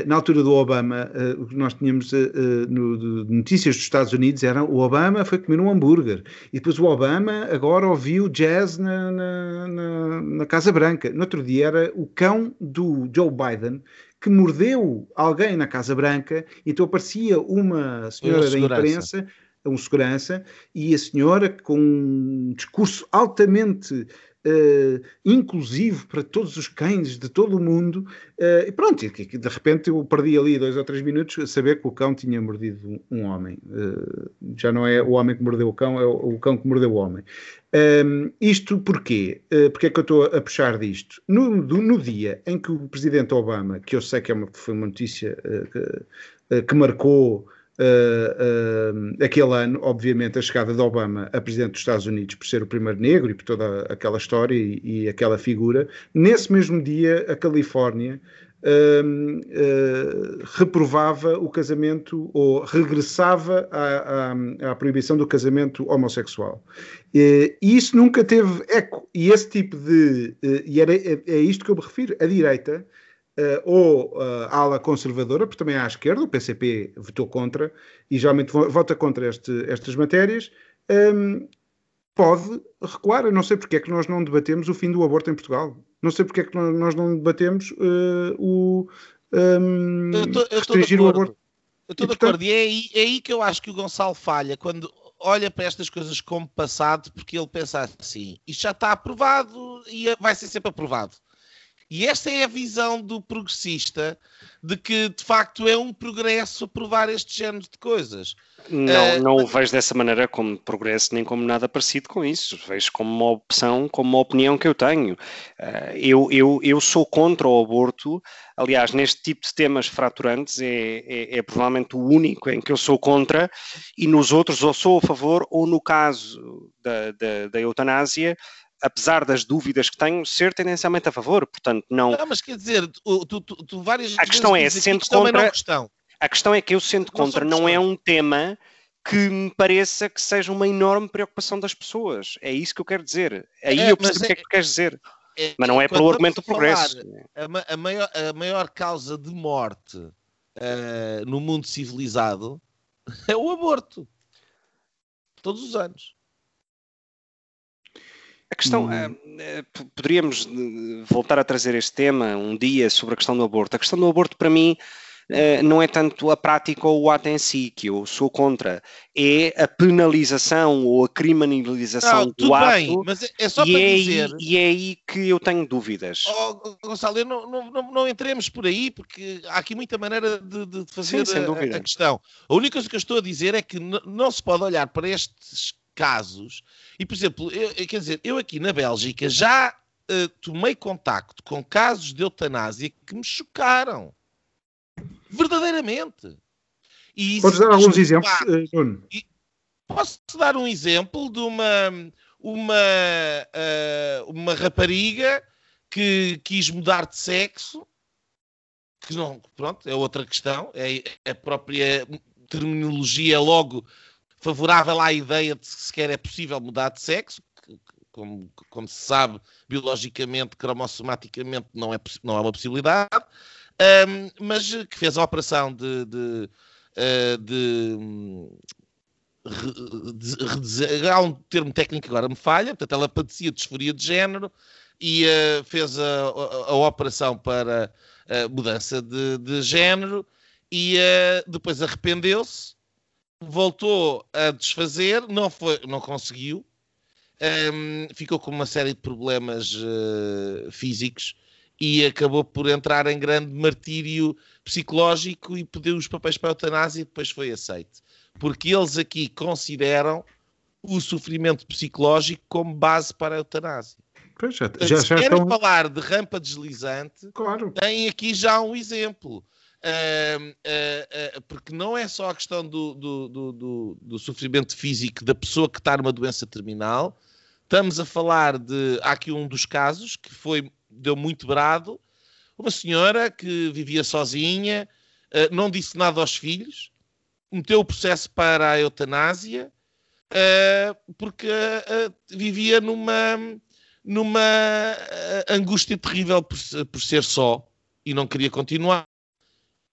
na altura do Obama, eh, o que nós tínhamos eh, no, de notícias dos Estados Unidos era o Obama foi comer um hambúrguer. E depois o Obama agora ouviu jazz na, na, na, na Casa Branca. No outro dia era o cão do Joe Biden que mordeu alguém na Casa Branca, então aparecia uma senhora da imprensa um segurança, e a senhora, com um discurso altamente uh, inclusivo para todos os cães de todo o mundo. Uh, e pronto, de repente eu perdi ali dois ou três minutos a saber que o cão tinha mordido um, homem. Uh, já não é o homem que mordeu o cão, é o, cão que mordeu o homem. Um, ehm, isto porquê? Uh, porque é que eu estou a puxar disto? No, do, no, dia em que o presidente Obama, que eu sei que é uma, foi uma notícia que, que marcou uh, uh, aquele ano, obviamente, a chegada de Obama a presidente dos Estados Unidos por ser o primeiro negro e por toda aquela história e, e aquela figura. Nesse mesmo dia, a Califórnia Uh, reprovava o casamento ou regressava à, à, à proibição do casamento homossexual. E isso nunca teve eco. E esse tipo de. E era, é, é isto que eu me refiro. A direita uh, ou uh, ala conservadora, porque também há à esquerda, o PCP votou contra e geralmente vota contra este, estas matérias, um, ehm, pode recuar. Eu não sei porque é que nós não debatemos o fim do aborto em Portugal. Não sei porque é que nós não debatemos uh, o um, ehm, eu restringir o aborto.
Eu estou de acordo, e é aí, é aí que eu acho que o Gonçalo falha, quando olha para estas coisas como passado, porque ele pensa assim, isto já está aprovado e vai ser sempre aprovado. E esta é a visão do progressista de que de facto é um progresso provar este género de coisas.
Não, uh, não o vejo dessa maneira como progresso, nem como nada parecido com isso. Vejo como uma opção, como uma opinião que eu tenho. Uh, eu, eu, eu sou contra o aborto. Aliás, neste tipo de temas fraturantes é, é, é provavelmente o único em que eu sou contra, e nos outros ou sou a favor, ou no caso da, da, da eutanásia, apesar das dúvidas que tenho, ser tendencialmente a favor. Portanto, não.
Não, mas quer dizer, tu, tu, tu várias
A questão é, sendo contra. É questão. A questão é que eu, sendo contra, não, não é um tema que me pareça que seja uma enorme preocupação das pessoas. É isso que eu quero dizer. Aí é, eu percebo o que é, é que tu queres dizer. É, mas não é pelo argumento do progresso.
A, a, maior, a maior causa de morte uh, no mundo civilizado é o aborto. Todos os anos.
A questão, hum. é, poderíamos eh, voltar a trazer este tema um dia sobre a questão do aborto. A questão do aborto, para mim, não é tanto a prática ou o ato em si, que eu sou contra, é a penalização ou a criminalização não, do ato. Bem,
mas é só para
é
dizer.
Aí, e é aí que eu tenho dúvidas.
Oh, Gonçalo, não, não, não, não, entremos por aí, porque há aqui muita maneira de, de fazer Sim, a, a, questão. A única coisa que eu estou a dizer é que não se pode olhar para estes casos. E, por exemplo, eu, quer dizer, eu aqui na Bélgica já uh, tomei contacto com casos de eutanásia que me chocaram. Verdadeiramente.
E Podes dar alguns exemplos, Nuno?
Posso dar um exemplo de uma, uma, uh, uma rapariga que quis mudar de sexo, que não, pronto, é outra questão, é a própria terminologia logo favorável à ideia de que sequer é possível mudar de sexo, como, como se sabe, biologicamente, cromossomaticamente, não é, não é uma possibilidade, um, mas que fez a operação de, de, uh, de há um termo técnico que agora me falha, portanto, ela padecia de disforia de género e uh, fez a, a, a, operação para a mudança de, de género e uh, depois arrependeu-se, voltou a desfazer, não, foi, não conseguiu, um, ficou com uma série de problemas uh, físicos e acabou por entrar em grande martírio psicológico e pediu os papéis para a eutanásia e depois foi aceito. Porque eles aqui consideram o sofrimento psicológico como base para a eutanásia.
Pois, já, já,
Se querem estão... falar de rampa deslizante,
claro.
tem aqui já um exemplo. Uh, uh, porque não é só a questão do, do, do, do, sofrimento físico da pessoa que está numa doença terminal, estamos a falar de. Há aqui um dos casos que foi, deu muito brado, uma senhora que vivia sozinha, não disse nada aos filhos, meteu o processo para a eutanásia, porque vivia numa numa angústia terrível por, por, ser só e não queria continuar.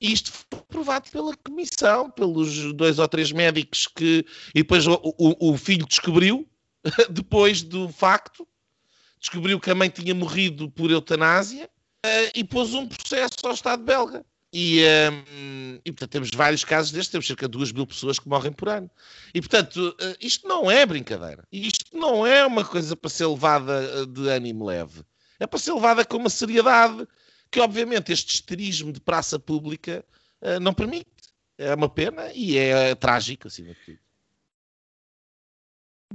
Isto foi provado pela comissão, pelos dois ou três médicos que. E depois o, o, o filho descobriu, depois do facto, descobriu que a mãe tinha morrido por eutanásia uh, e pôs um processo ao Estado belga. E, um, e, portanto, temos vários casos destes, temos cerca de 2 mil pessoas que morrem por ano. E, portanto, uh, isto não é brincadeira. Isto não é uma coisa para ser levada uh, de ânimo leve. É para ser levada com uma seriedade que, obviamente, este esterismo de praça pública uh, não permite. É uma pena e é trágico, acima de tudo.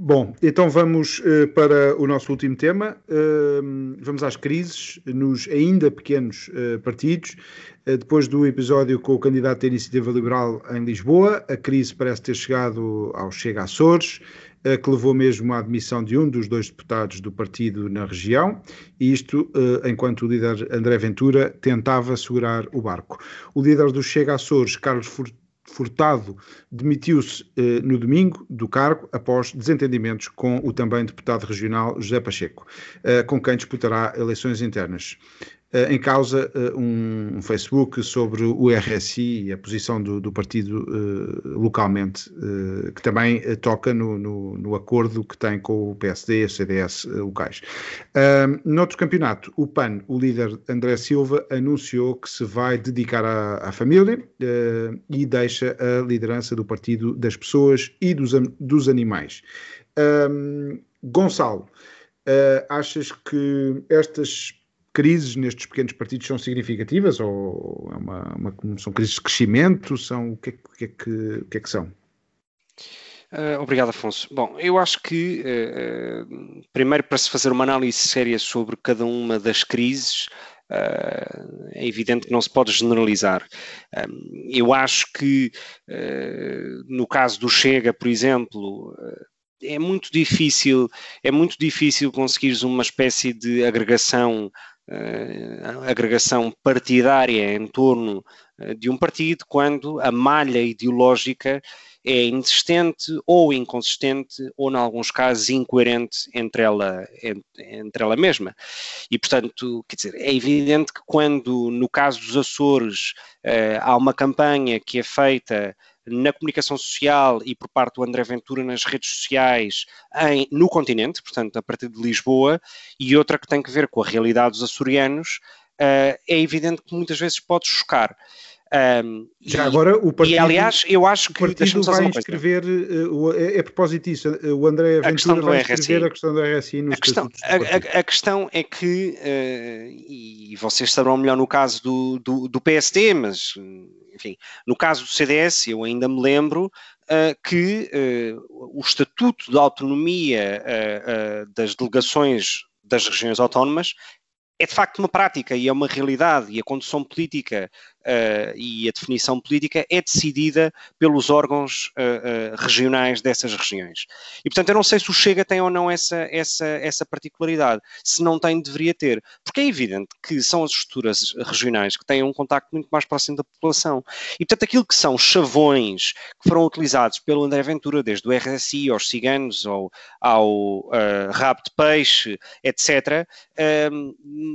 Bom, então vamos uh, para o nosso último tema. Uh, vamos às crises nos ainda pequenos uh, partidos. depois do episódio com o candidato da Iniciativa Liberal em Lisboa, a crise parece ter chegado ao Chega Açores, que levou mesmo à admissão de um dos dois deputados do partido na região, e isto enquanto o líder André Ventura tentava segurar o barco. O líder do Chega Açores, Carlos Furtado, Furtado demitiu-se eh, no domingo do cargo após desentendimentos com o também deputado regional José Pacheco, eh, com quem disputará eleições internas. Eh, em causa eh, um, Facebook sobre o RSI e a posição do, do partido uh, localmente, uh, que também uh, toca no, no, no, acordo que tem com o PSD e o CDS locais. Uh, noutro campeonato, o PAN, o líder André Silva, anunciou que se vai dedicar à, à família e deixa a liderança do partido das pessoas e dos, dos animais. Gonçalo, achas que estas crises nestes pequenos partidos são significativas ou é uma, uma, são crises de crescimento? São, o, que é, o, que é que, o que é que são?
Uh, obrigado, Afonso. Bom, eu acho que, uh, primeiro, para se fazer uma análise séria sobre cada uma das crises, uh, é evidente que não se pode generalizar. eu acho que, no caso do Chega, por exemplo, é muito difícil, é muito difícil conseguires uma espécie de agregação uh, agregação partidária em torno uh, de um partido quando a malha ideológica é inexistente ou inconsistente ou, em alguns casos, incoerente entre ela, entre ela mesma. E, portanto, quer dizer, é evidente que quando, no caso dos Açores, uh, há uma campanha que é feita na comunicação social e por parte do André Ventura nas redes sociais em, no continente, portanto, a partir de Lisboa, e outra que tem que ver com a realidade dos açorianos, uh, é evidente que muitas vezes pode chocar.
Um, Já e, agora o partido,
e aliás, eu acho que
o partido vai escrever, uh, é, é propósito disso, o André Ventura vai escrever a questão do RSI nos
a questão, a, a, a, questão é que, uh, e vocês saberão melhor no caso do, do, do PSD, mas enfim, no caso do CDS, eu ainda me lembro uh, que o Estatuto de Autonomia das delegações das regiões autónomas é de facto uma prática e é uma realidade, e a condução política uh, e a definição política é decidida pelos órgãos uh, regionais dessas regiões. E, portanto, eu não sei se o Chega tem ou não essa, essa, essa particularidade. Se não tem, deveria ter. Porque é evidente que são as estruturas regionais que têm um contacto muito mais próximo da população. E, portanto, aquilo que são chavões que foram utilizados pelo André Ventura, desde o RSI aos ciganos, ao, ao rabo de peixe, etc.,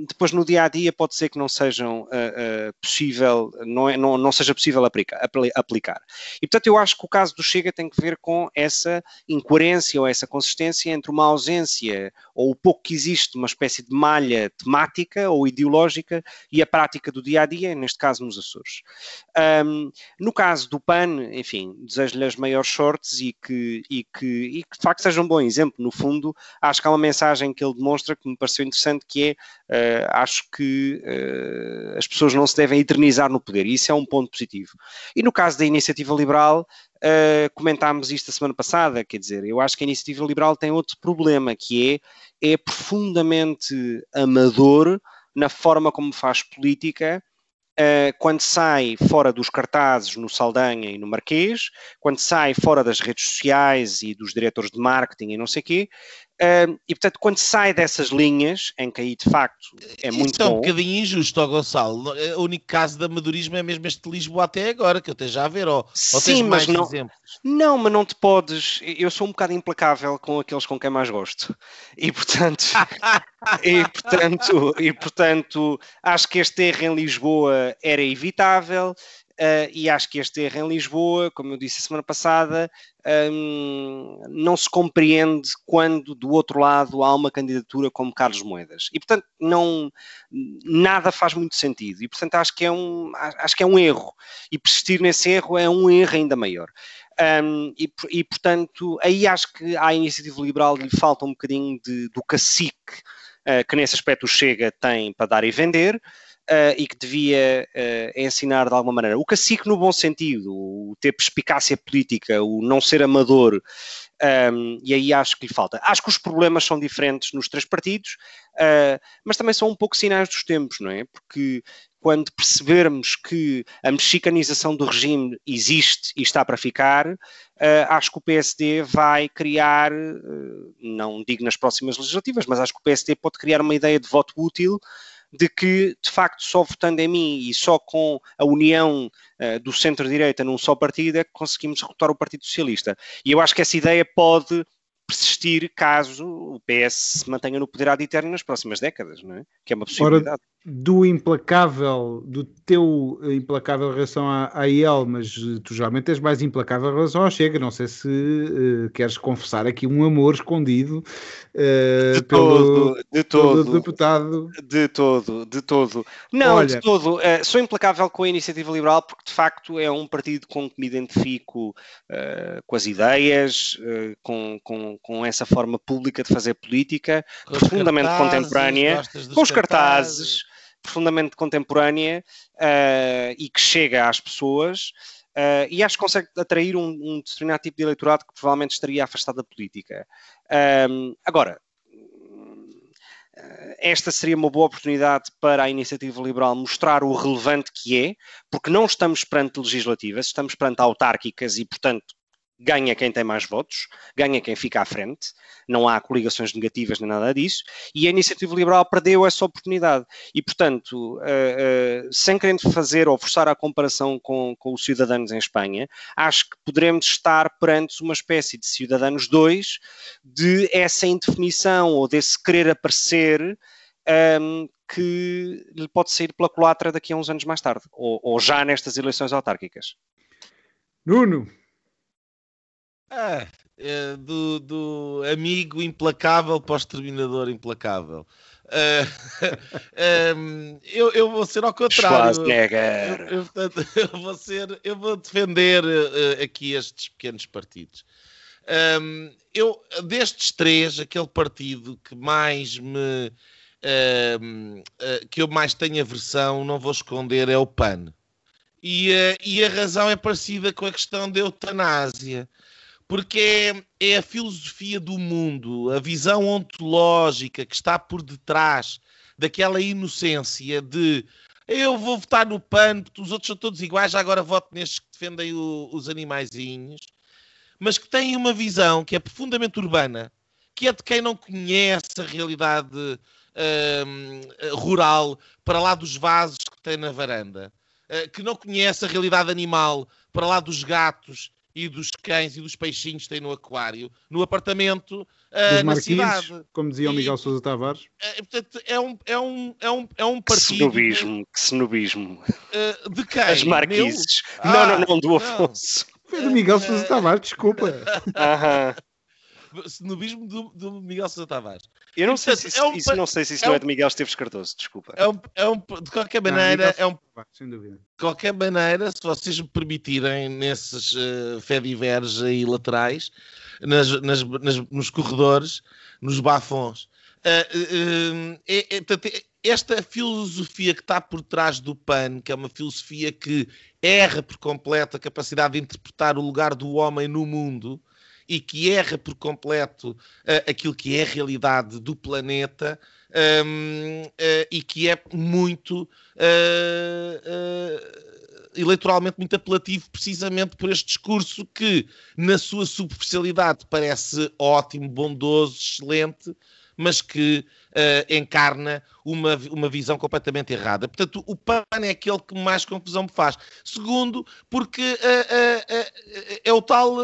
depois no dia a dia pode ser que não sejam uh, uh, possível, não, é, não, não seja possível aplicar, aplicar. E portanto eu acho que o caso do Chega tem que ver com essa incoerência ou essa consistência entre uma ausência ou o pouco que existe, uma espécie de malha temática ou ideológica e a prática do dia a dia, neste caso nos Açores. Um, no caso do PAN, enfim, desejo-lhe as maiores sortes e que, e, que, e que de facto seja um bom exemplo. No fundo, acho que há uma mensagem que ele demonstra que me pareceu interessante que é, uh, acho que uh, as pessoas não se devem eternizar no poder, e isso é um ponto positivo. E no caso da iniciativa liberal, uh, comentámos isto a semana passada, quer dizer, eu acho que a iniciativa liberal tem outro problema, que é, é profundamente amador na forma como faz política, Uh, quando sai fora dos cartazes no Saldanha e no Marquês, quando sai fora das redes sociais e dos diretores de marketing e não sei quê, Uh, e portanto, quando sai dessas linhas, em que aí de facto é muito
é um
bom.
bocadinho injusto, ó Gonçalo. O único caso de amadorismo é mesmo este de Lisboa até agora, que eu esteja a ver. Ou,
Sim, mas não-
exemplos?
Não, mas não te podes. Eu sou um bocado implacável com aqueles com quem mais gosto. E portanto, e, portanto, e, portanto acho que este erro em Lisboa era evitável. Uh, e acho que este erro em Lisboa, como eu disse a semana passada, um, não se compreende quando do outro lado há uma candidatura como Carlos Moedas. E portanto, não, nada faz muito sentido. E portanto, acho que é um, acho que é um erro. E persistir nesse erro é um erro ainda maior. Um, e, e, portanto, aí acho que à iniciativa liberal lhe falta um bocadinho de, do cacique uh, que nesse aspecto o Chega tem para dar e vender uh, e que devia uh, ensinar de alguma maneira. O cacique no bom sentido, o ter perspicácia política, o não ser amador, um, e aí acho que lhe falta. Acho que os problemas são diferentes nos três partidos, mas também são um pouco sinais dos tempos, não é? Porque quando percebermos que a mexicanização do regime existe e está para ficar, uh, acho que o PSD vai criar, uh, não digo nas próximas legislativas, mas acho que o PSD pode criar uma ideia de voto útil de que, de facto, só votando em mim e só com a união uh, do centro-direita num só partido é que conseguimos derrotar o Partido Socialista. E eu acho que essa ideia pode persistir caso o PS se mantenha no poder ad eterno nas próximas décadas, não é? Que é uma possibilidade.
Ora, do implacável, do teu implacável relação à, à IEL, mas tu geralmente és mais implacável em relação ao Chega. Não sei se uh, queres confessar aqui um amor escondido uh,
de
pelo,
todo, de todo,
pelo deputado.
De todo, de todo. Não,
Olha,
de todo. Uh, sou implacável com a Iniciativa Liberal porque, de facto, é um partido com que me identifico com as ideias, com, com, com essa forma pública de fazer política, profundamente contemporânea, com os cartazes, profundamente contemporânea uh, e que chega às pessoas. Uh, e acho que consegue atrair um, um, determinado tipo de eleitorado que provavelmente estaria afastado da política. Um, agora, esta seria uma boa oportunidade para a iniciativa liberal mostrar o relevante que é, porque não estamos perante legislativas, estamos perante autárquicas e, portanto, ganha quem tem mais votos, ganha quem fica à frente, não há coligações negativas nem nada disso, e a iniciativa liberal perdeu essa oportunidade. E, portanto, uh, uh, sem querer fazer ou forçar a comparação com, com os cidadãos em Espanha, acho que poderemos estar perante uma espécie de cidadãos dois de essa indefinição ou desse querer aparecer. Um, que lhe pode sair pela culatra daqui a uns anos mais tarde, ou, ou já nestas eleições autárquicas.
Nuno,
ah, é do, do, amigo implacável para o exterminador implacável. Uh, um, eu, eu, vou ser ao contrário. Eu, eu, portanto, eu, vou ser, eu vou defender uh, aqui estes pequenos partidos. Um, eu, destes três, aquele partido que mais me uh, que eu mais tenho aversão, não vou esconder, é o PAN. E, e a razão é parecida com a questão da eutanásia porque é, a filosofia do mundo, a visão ontológica que está por detrás daquela inocência de eu vou votar no PAN, porque os outros são todos iguais, agora voto nestes que defendem o, os animaizinhos, mas que têm uma visão que é profundamente urbana, que é de quem não conhece a realidade uh, rural para lá dos vasos que tem na varanda, uh, que não conhece a realidade animal para lá dos gatos e dos cães e dos peixinhos que tem no aquário, no apartamento, uh, na cidade.
Como dizia o Miguel Sousa Tavares.
É, portanto, é um, é um, é um, é um partido.
Que snobismo, que snobismo.
Uh, de quem?
As marquises. Meu? Não, não, não, do ah, Afonso.
Foi do Miguel Sousa Tavares, desculpa.
Aham
snobismo do, do Miguel Sousa Tavares.
Eu não sei se isso, é um, isso, não, sei se isso é não é de Miguel Esteves Cardoso, desculpa.
É um, é um, de qualquer maneira, não, é um, sem dúvida. De qualquer maneira, se vocês me permitirem, nesses uh, fediveres aí laterais, nas, nas, nas, nos corredores, nos bafons, uh, uh, é, é, esta filosofia que está por trás do PAN, que é uma filosofia que erra por completo a capacidade de interpretar o lugar do homem no mundo, e que erra por completo uh, aquilo que é a realidade do planeta um, uh, eh, e que é muito uh, eleitoralmente muito apelativo precisamente por este discurso que, na sua superficialidade, parece ótimo, bondoso, excelente, mas que uh, encarna uma, uma visão completamente errada. Portanto, o PAN é aquele que mais confusão me faz. Segundo, porque uh, uh, é o tal,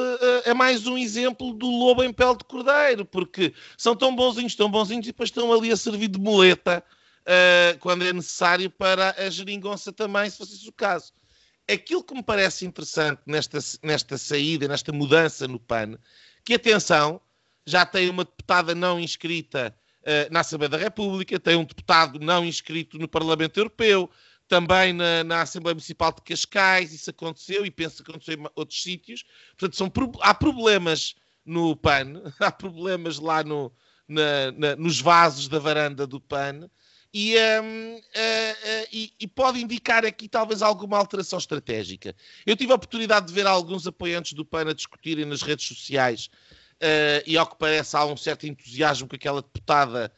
é mais um exemplo do lobo em pele de cordeiro, porque são tão bonzinhos, tão bonzinhos, e depois estão ali a servir de muleta quando é necessário para a geringonça também, se fosse o caso. Aquilo que me parece interessante nesta, nesta saída, nesta mudança no PAN, que atenção, já tem uma deputada não inscrita uh, na Assembleia da República, tem um deputado não inscrito no Parlamento Europeu, também na, na, Assembleia Municipal de Cascais, isso aconteceu e penso que aconteceu em outros sítios. Portanto, são, há problemas no PAN, há problemas lá no, na, na, nos vasos da varanda do PAN. E, um, uh, uh, e, e, pode indicar aqui talvez alguma alteração estratégica. Eu tive a oportunidade de ver alguns apoiantes do PAN a discutirem nas redes sociais uh, e ao que parece há um certo entusiasmo com aquela deputada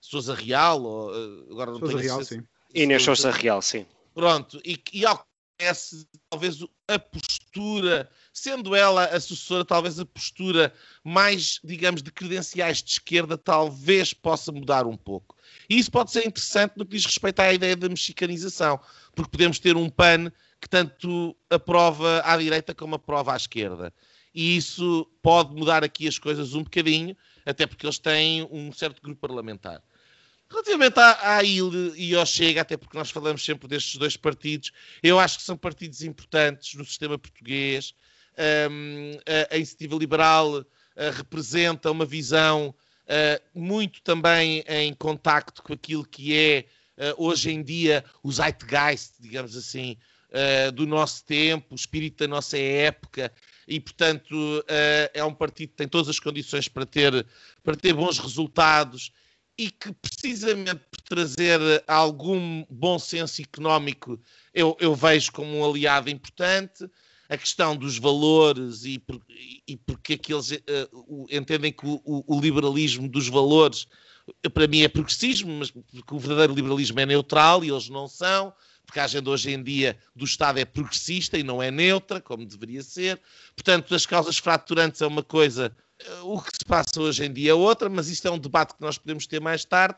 Sousa Real, ou, uh, agora não
Sousa
tenho
Real, sim.
Inês Sousa Real, sim.
Pronto, e, e ao que parece, talvez a postura, sendo ela assessora, talvez a postura mais, digamos, de credenciais de esquerda, talvez possa mudar um pouco. E isso pode ser interessante no que diz respeito à ideia da mexicanização, porque podemos ter um PAN que tanto aprova à direita como aprova à esquerda e isso pode mudar aqui as coisas um bocadinho, até porque eles têm um certo grupo parlamentar. Relativamente à, à ILE e ao Chega, até porque nós falamos sempre destes dois partidos, eu acho que são partidos importantes no sistema português. Um, a, a, Iniciativa Liberal uh, representa uma visão uh, muito também em contacto com aquilo que é uh, hoje em dia o zeitgeist, digamos assim, do nosso tempo, o espírito da nossa época e, portanto, uh, é um partido que tem todas as condições para ter, para ter bons resultados e que, precisamente por trazer algum bom senso económico, eu, eu vejo como um aliado importante. A questão dos valores e, e porque aqueles uh, entendem que o, o, liberalismo dos valores para mim é progressismo, mas porque o verdadeiro liberalismo é neutral e eles não são porque a agenda hoje em dia do Estado é progressista e não é neutra, como deveria ser. Portanto, as causas fraturantes é uma coisa, eh, o que se passa hoje em dia é outra, mas isto é um debate que nós podemos ter mais tarde.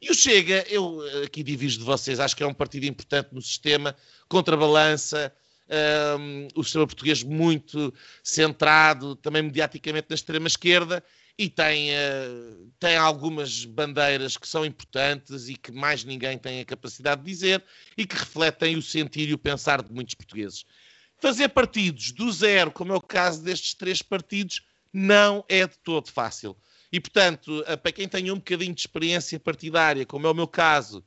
E o Chega, eu eh, aqui divido de vocês, acho que é um partido importante no sistema, contrabalança, um, ehm, o sistema português muito centrado também mediaticamente na extrema-esquerda e tem, uh, tem algumas bandeiras que são importantes e que mais ninguém tem a capacidade de dizer e que refletem o sentir e o pensar de muitos portugueses. Fazer partidos do zero, como é o caso destes três partidos, não é de todo fácil. E, portanto, uh, para quem tem um bocadinho de experiência partidária, como é o meu caso,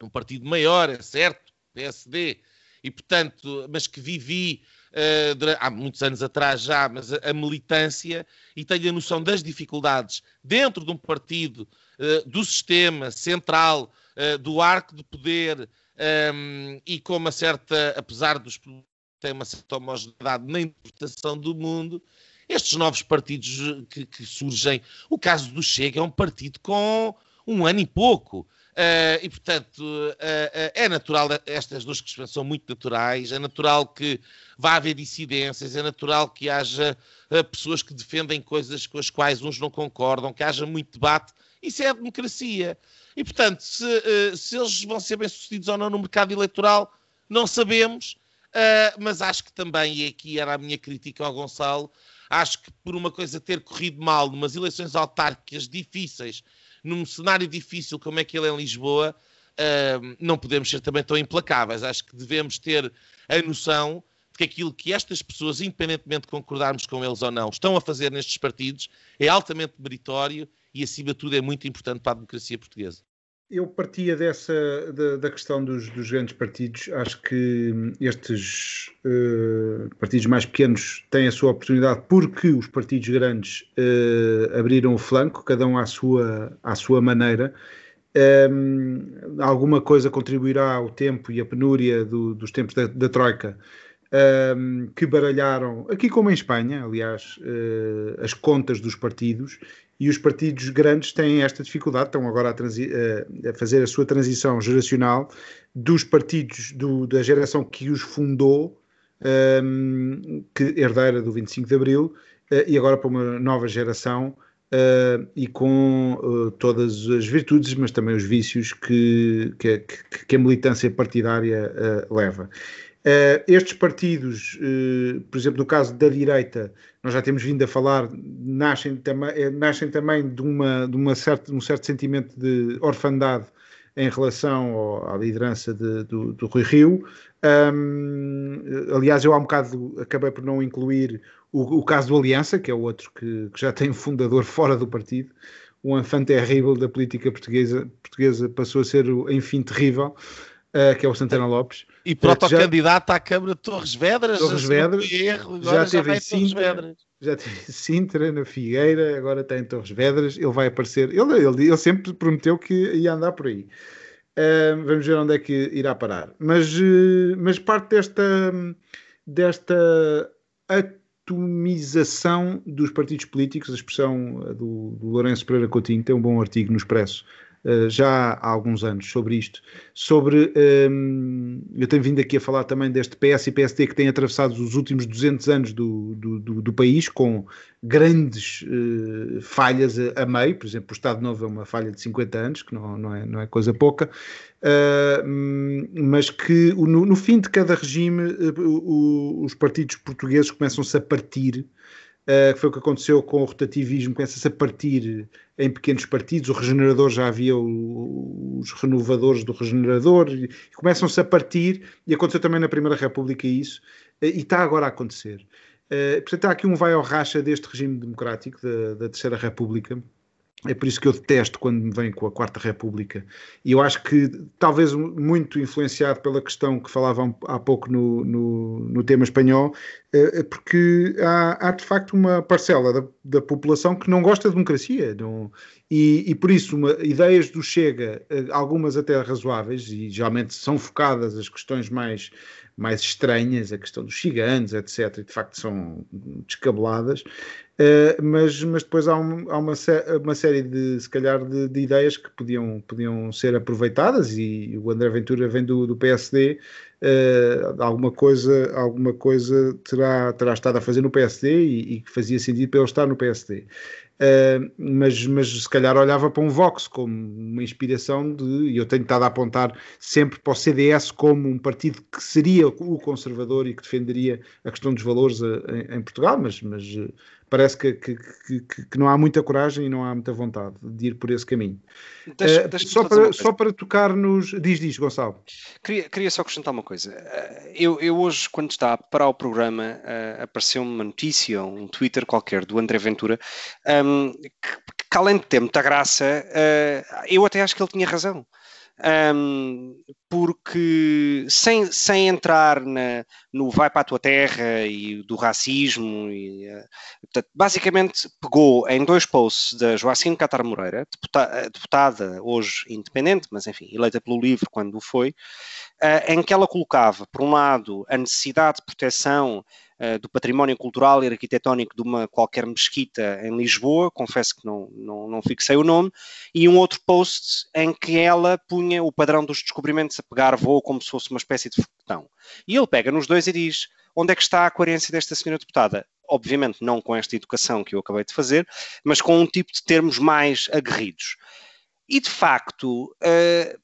um partido maior, é certo, PSD, e, portanto, mas que vivi uh, há muitos anos atrás já, mas a, a, militância e tenho a noção das dificuldades dentro de um partido, uh, do sistema central, uh, do arco de poder um, e com uma certa, apesar dos tem uma certa homogeneidade na interpretação do mundo, estes novos partidos que, que, surgem, o caso do Chega é um partido com um ano e pouco. Uh, e, portanto, uh, uh, é natural, estas duas questões são muito naturais, é natural que vá haver dissidências, é natural que haja pessoas que defendem coisas com as quais uns não concordam, que haja muito debate. Isso é a democracia. E, portanto, se, se eles vão ser bem-sucedidos ou não no mercado eleitoral, não sabemos, mas acho que também, e aqui era a minha crítica ao Gonçalo, acho que por uma coisa ter corrido mal numas eleições autárquicas difíceis num cenário difícil como é que ele é em Lisboa, uh, não podemos ser também tão implacáveis. Acho que devemos ter a noção de que aquilo que estas pessoas, independentemente de concordarmos com eles ou não, estão a fazer nestes partidos é altamente meritório e, acima de tudo, é muito importante para a democracia portuguesa.
Eu partia dessa da, da questão dos, dos, grandes partidos. Acho que estes uh, partidos mais pequenos têm a sua oportunidade porque os partidos grandes uh, abriram o flanco, cada um à sua, à sua maneira. Um, alguma coisa contribuirá o tempo e a penúria do, dos tempos da, da Troika, um, que baralharam, aqui como em Espanha, aliás, uh, as contas dos partidos e os partidos grandes têm esta dificuldade, estão agora a, a fazer a sua transição geracional dos partidos do, da geração que os fundou, um, que herdeira do 25 de Abril, uh, e agora para uma nova geração uh, e com uh, todas as virtudes, mas também os vícios que, que, que a militância partidária leva. Uh, estes partidos, uh, por exemplo, no caso da direita, nós já temos vindo a falar, nascem, tam eh, nascem também de, uma, de uma certa, um certo sentimento de orfandade em relação ao, à liderança de, do, do Rui Rio. Um, aliás, eu há um bocado acabei por não incluir o, o caso do Aliança, que é outro que, que, já tem um fundador fora do partido. Um enfant terrível da política portuguesa, portuguesa passou a ser, enfim, terrível uh, que é o Santana Lopes.
E protocandidato já... à Câmara de Torres Vedras.
Torres Vedras. Erro, já, já teve em Sintra, já teve Sintra, na Figueira, agora está em Torres Vedras. Ele vai aparecer. Ele, ele, ele sempre prometeu que ia andar por aí. Uh, vamos ver onde é que irá parar. Mas, uh, mas parte desta, desta atomização dos partidos políticos, a expressão do, do Lourenço Pereira Coutinho, tem um bom artigo no Expresso já há alguns anos sobre isto, sobre, um, eu tenho vindo aqui a falar também deste PS e PSD que têm atravessado os últimos 200 anos do, do, do, do país com grandes uh, falhas a, a, meio, por exemplo o Estado Novo é uma falha de 50 anos, que não, não, é, não é coisa pouca, uh, mas que no, no, fim de cada regime uh, os partidos portugueses começam-se a partir Que foi o que aconteceu com o rotativismo, começa-se a partir em pequenos partidos, o regenerador já havia o, os renovadores do regenerador, e, e começam-se a partir, e aconteceu também na Primeira República isso, uh, e está agora a acontecer. Uh, portanto, há aqui um vai ao racha deste regime democrático, da, da Terceira República, é por isso que eu detesto quando me vem com a Quarta República. E eu acho que, talvez muito influenciado pela questão que falavam há pouco no, no, no tema espanhol, é porque há, há, de facto uma parcela da, da, população que não gosta de democracia. Não, e, e, por isso, uma, ideias do Chega, eh, algumas até razoáveis, e geralmente são focadas as questões mais mais estranhas, a questão dos ciganos, etc., e de facto são descabeladas, uh, mas, mas depois há, um, há uma, uma, série de, se calhar, de, de, ideias que podiam, podiam ser aproveitadas, e o André Ventura vem do, do PSD, uh, eh, alguma coisa, alguma coisa terá, terá estado a fazer no PSD e, e que fazia sentido para ele estar no PSD. Uh, mas, mas se calhar olhava para um Vox como uma inspiração de, e eu tenho estado a apontar sempre para o CDS como um partido que seria o conservador e que defenderia a questão dos valores a, eh, em, em, Portugal, mas, mas parece que, que, que, que, não há muita coragem e não há muita vontade de ir por esse caminho. Deixa, uh, deixa só, para, só para tocar nos. Diz, diz, Gonçalo.
Queria, queria só acrescentar uma coisa. Eu, eu hoje, quando estava para o programa, uh, apareceu-me uma notícia, um Twitter qualquer do André Ventura, um, que, que além de ter muita graça, uh, eu até acho que ele tinha razão um, porque sem, sem entrar na, no vai para a tua terra e do racismo, e, uh, portanto, basicamente pegou em dois posts da Joacine Catar Moreira, deputada, deputada, hoje independente, mas enfim, eleita pelo LIVRE quando foi, uh, em que ela colocava, por um lado, a necessidade de proteção do património cultural e arquitetónico de uma qualquer mesquita em Lisboa, confesso que não, não, não fixei o nome, e um outro post em que ela punha o padrão dos descobrimentos a pegar voo como se fosse uma espécie de foguetão. E ele pega nos dois e diz: onde é que está a coerência desta senhora deputada? Obviamente não com esta educação que eu acabei de fazer, mas com um tipo de termos mais aguerridos. E de facto, uh,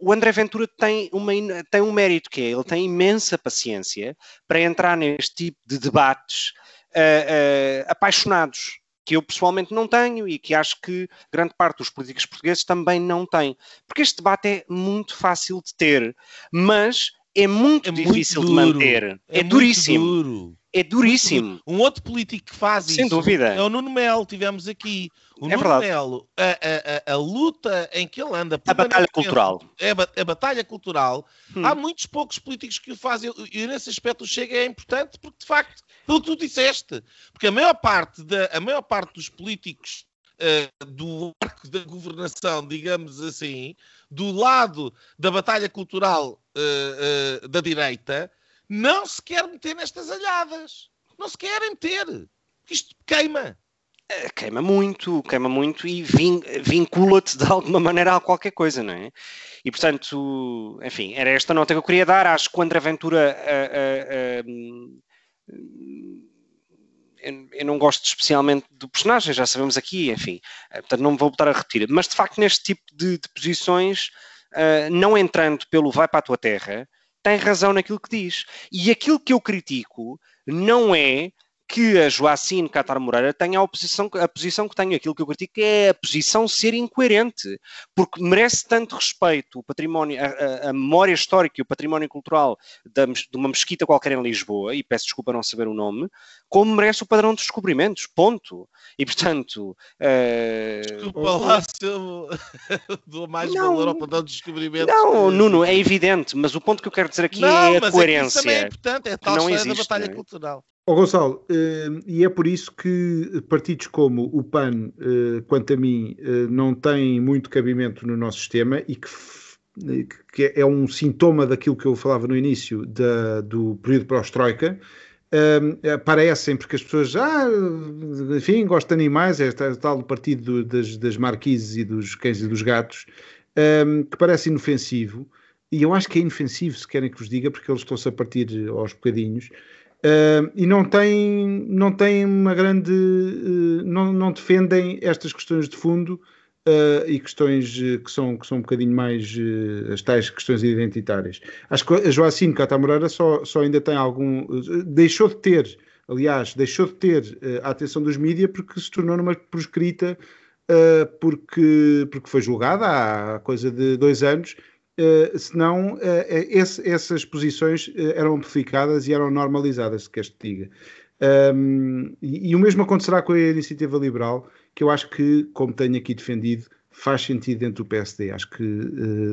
o André Ventura tem, uma, tem um mérito que é, ele tem imensa paciência para entrar neste tipo de debates uh, uh, apaixonados, que eu pessoalmente não tenho e que acho que grande parte dos políticos portugueses também não têm. Porque este debate é muito fácil de ter, mas é muito é difícil muito de manter. É, é duríssimo. Duro. É duríssimo.
Um outro político que faz
Sem
isso
dúvida.
é o Nuno Melo, tivemos aqui. O
é
Nuno
verdade.
Melo, a, a, a, a, luta em que ele anda...
A batalha cultural.
É a, batalha cultural. Hum. Há muitos poucos políticos que o fazem e nesse aspecto o Chega é importante porque, de facto, pelo que tu disseste, porque a maior parte, da, a maior parte dos políticos uh, do arco da governação, digamos assim, do lado da batalha cultural uh, uh, da direita, não se quer meter nestas alhadas. Não se querem meter. Isto queima.
Queima muito, queima muito e vin, vincula-te de alguma maneira a qualquer coisa, não é? E portanto, enfim, era esta nota que eu queria dar. Acho que o André Ventura. Uh, eu não gosto especialmente do personagem, já sabemos aqui, enfim, portanto não me vou voltar a repetir. Mas de facto, neste tipo de, de posições, uh, não entrando pelo vai para a tua terra, tem razão naquilo que diz. E aquilo que eu critico não é que a Joacine Catar Moreira tenha a, oposição, a posição que tem. Aquilo que eu critico é a posição ser incoerente, porque merece tanto respeito o património, a, a memória histórica e o património cultural da, de uma mesquita qualquer em Lisboa, e peço desculpa não saber o nome, como merece o padrão dos descobrimentos, ponto. E portanto. Uh...
Desculpa lá se eu dou mais não, valor ao padrão dos descobrimentos.
Não, Nuno, é evidente, mas o ponto que eu quero dizer aqui
não,
é a coerência. Isso
também é importante, é tal
não
existe,
da
batalha
é?
Cultural.
Oh, Gonçalo, e é por isso que partidos como o PAN, quanto a mim, não têm muito cabimento no nosso sistema e que, que é um sintoma daquilo que eu falava no início da, do período pós-Troika, aparecem porque as pessoas, ah, enfim, gostam de animais, é tal partido das, das marquises e dos cães e dos gatos, que parece inofensivo, e eu acho que é inofensivo, se querem que vos diga, porque eles estão-se a partir aos bocadinhos, Uh, e não têm, não têm uma grande. Uh, não, não defendem estas questões de fundo uh, e questões que, são, que são um bocadinho mais. as tais questões identitárias. Acho que a Joacine Catamoreira só, só ainda tem algum. deixou de ter, aliás, deixou de ter a atenção dos mídias porque se tornou numa proscrita. porque, porque foi julgada há coisa de dois anos Uh, senão uh, esse, essas posições uh, eram amplificadas e eram normalizadas, se queres te diga. Um, e, e, o mesmo acontecerá com a iniciativa liberal, que eu acho que, como tenho aqui defendido, faz sentido dentro do PSD. Acho que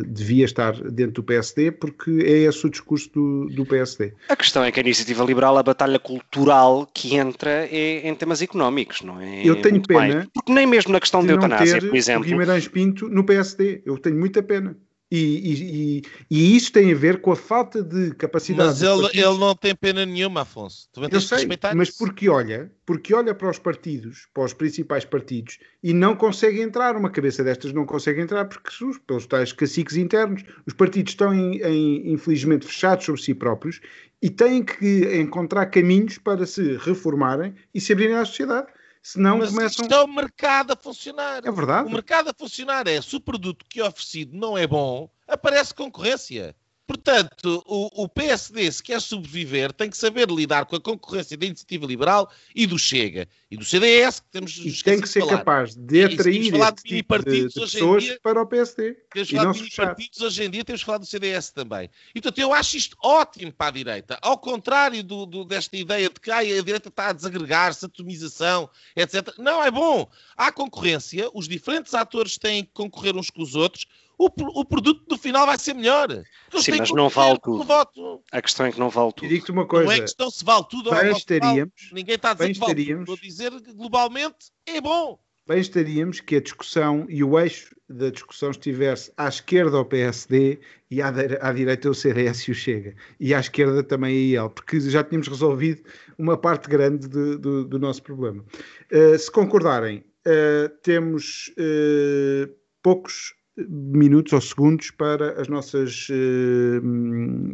devia estar dentro do PSD, porque é esse o discurso do, do, PSD.
A questão é que a iniciativa liberal, a batalha cultural que entra é em temas económicos, não é?
Eu tenho pena.
Mais. Porque nem mesmo na questão
de
da eutanásia, por exemplo.
O Guimarães Pinto no PSD. Eu tenho muita pena. E, e, e, isso tem a ver com a falta de capacidade.
Mas ele, ele não tem pena nenhuma, Afonso.
Eu sei, mas porque olha, porque olha para os partidos, para os principais partidos, e não consegue entrar. Uma cabeça destas não consegue entrar porque pelos tais caciques internos. Os partidos estão, em, em, infelizmente, fechados sobre si próprios e têm que encontrar caminhos para se reformarem e se abrirem à sociedade. Senão
Mas
começam...
isto é o mercado a funcionar.
É verdade.
O mercado a funcionar é se o produto que é oferecido não é bom, aparece concorrência. Portanto, o, o, PSD, se quer sobreviver, tem que saber lidar com a concorrência da iniciativa liberal e do Chega. E do CDS, que temos
E tem que ser
falar.
capaz de atrair
falar
de tipo de, de pessoas dia, para o PSD.
Temos falado de partidos hoje em dia, temos falado do CDS também. E, portanto, eu acho isto ótimo para a direita. Ao contrário do, do, desta ideia de que a direita está a desagregar-se, atomização, etc. Não, é bom. Há concorrência, os diferentes atores têm que concorrer uns com os outros, o, o produto no final vai ser melhor.
Sim, mas não vale tudo. Voto. A questão é que não vale tudo.
E digo-te uma coisa.
Não é questão se vale tudo
ou não
estaríamos, Ninguém está a dizer que vale tudo. Estou a dizer que globalmente é bom.
bem estaríamos que a discussão e o eixo da discussão estivesse à esquerda ao PSD e à, à direita o CDS e o Chega. E à esquerda também a IEL, porque já tínhamos resolvido uma parte grande de, de, do nosso problema. Uh, se concordarem, uh, temos uh, poucos minutos ou segundos para as nossas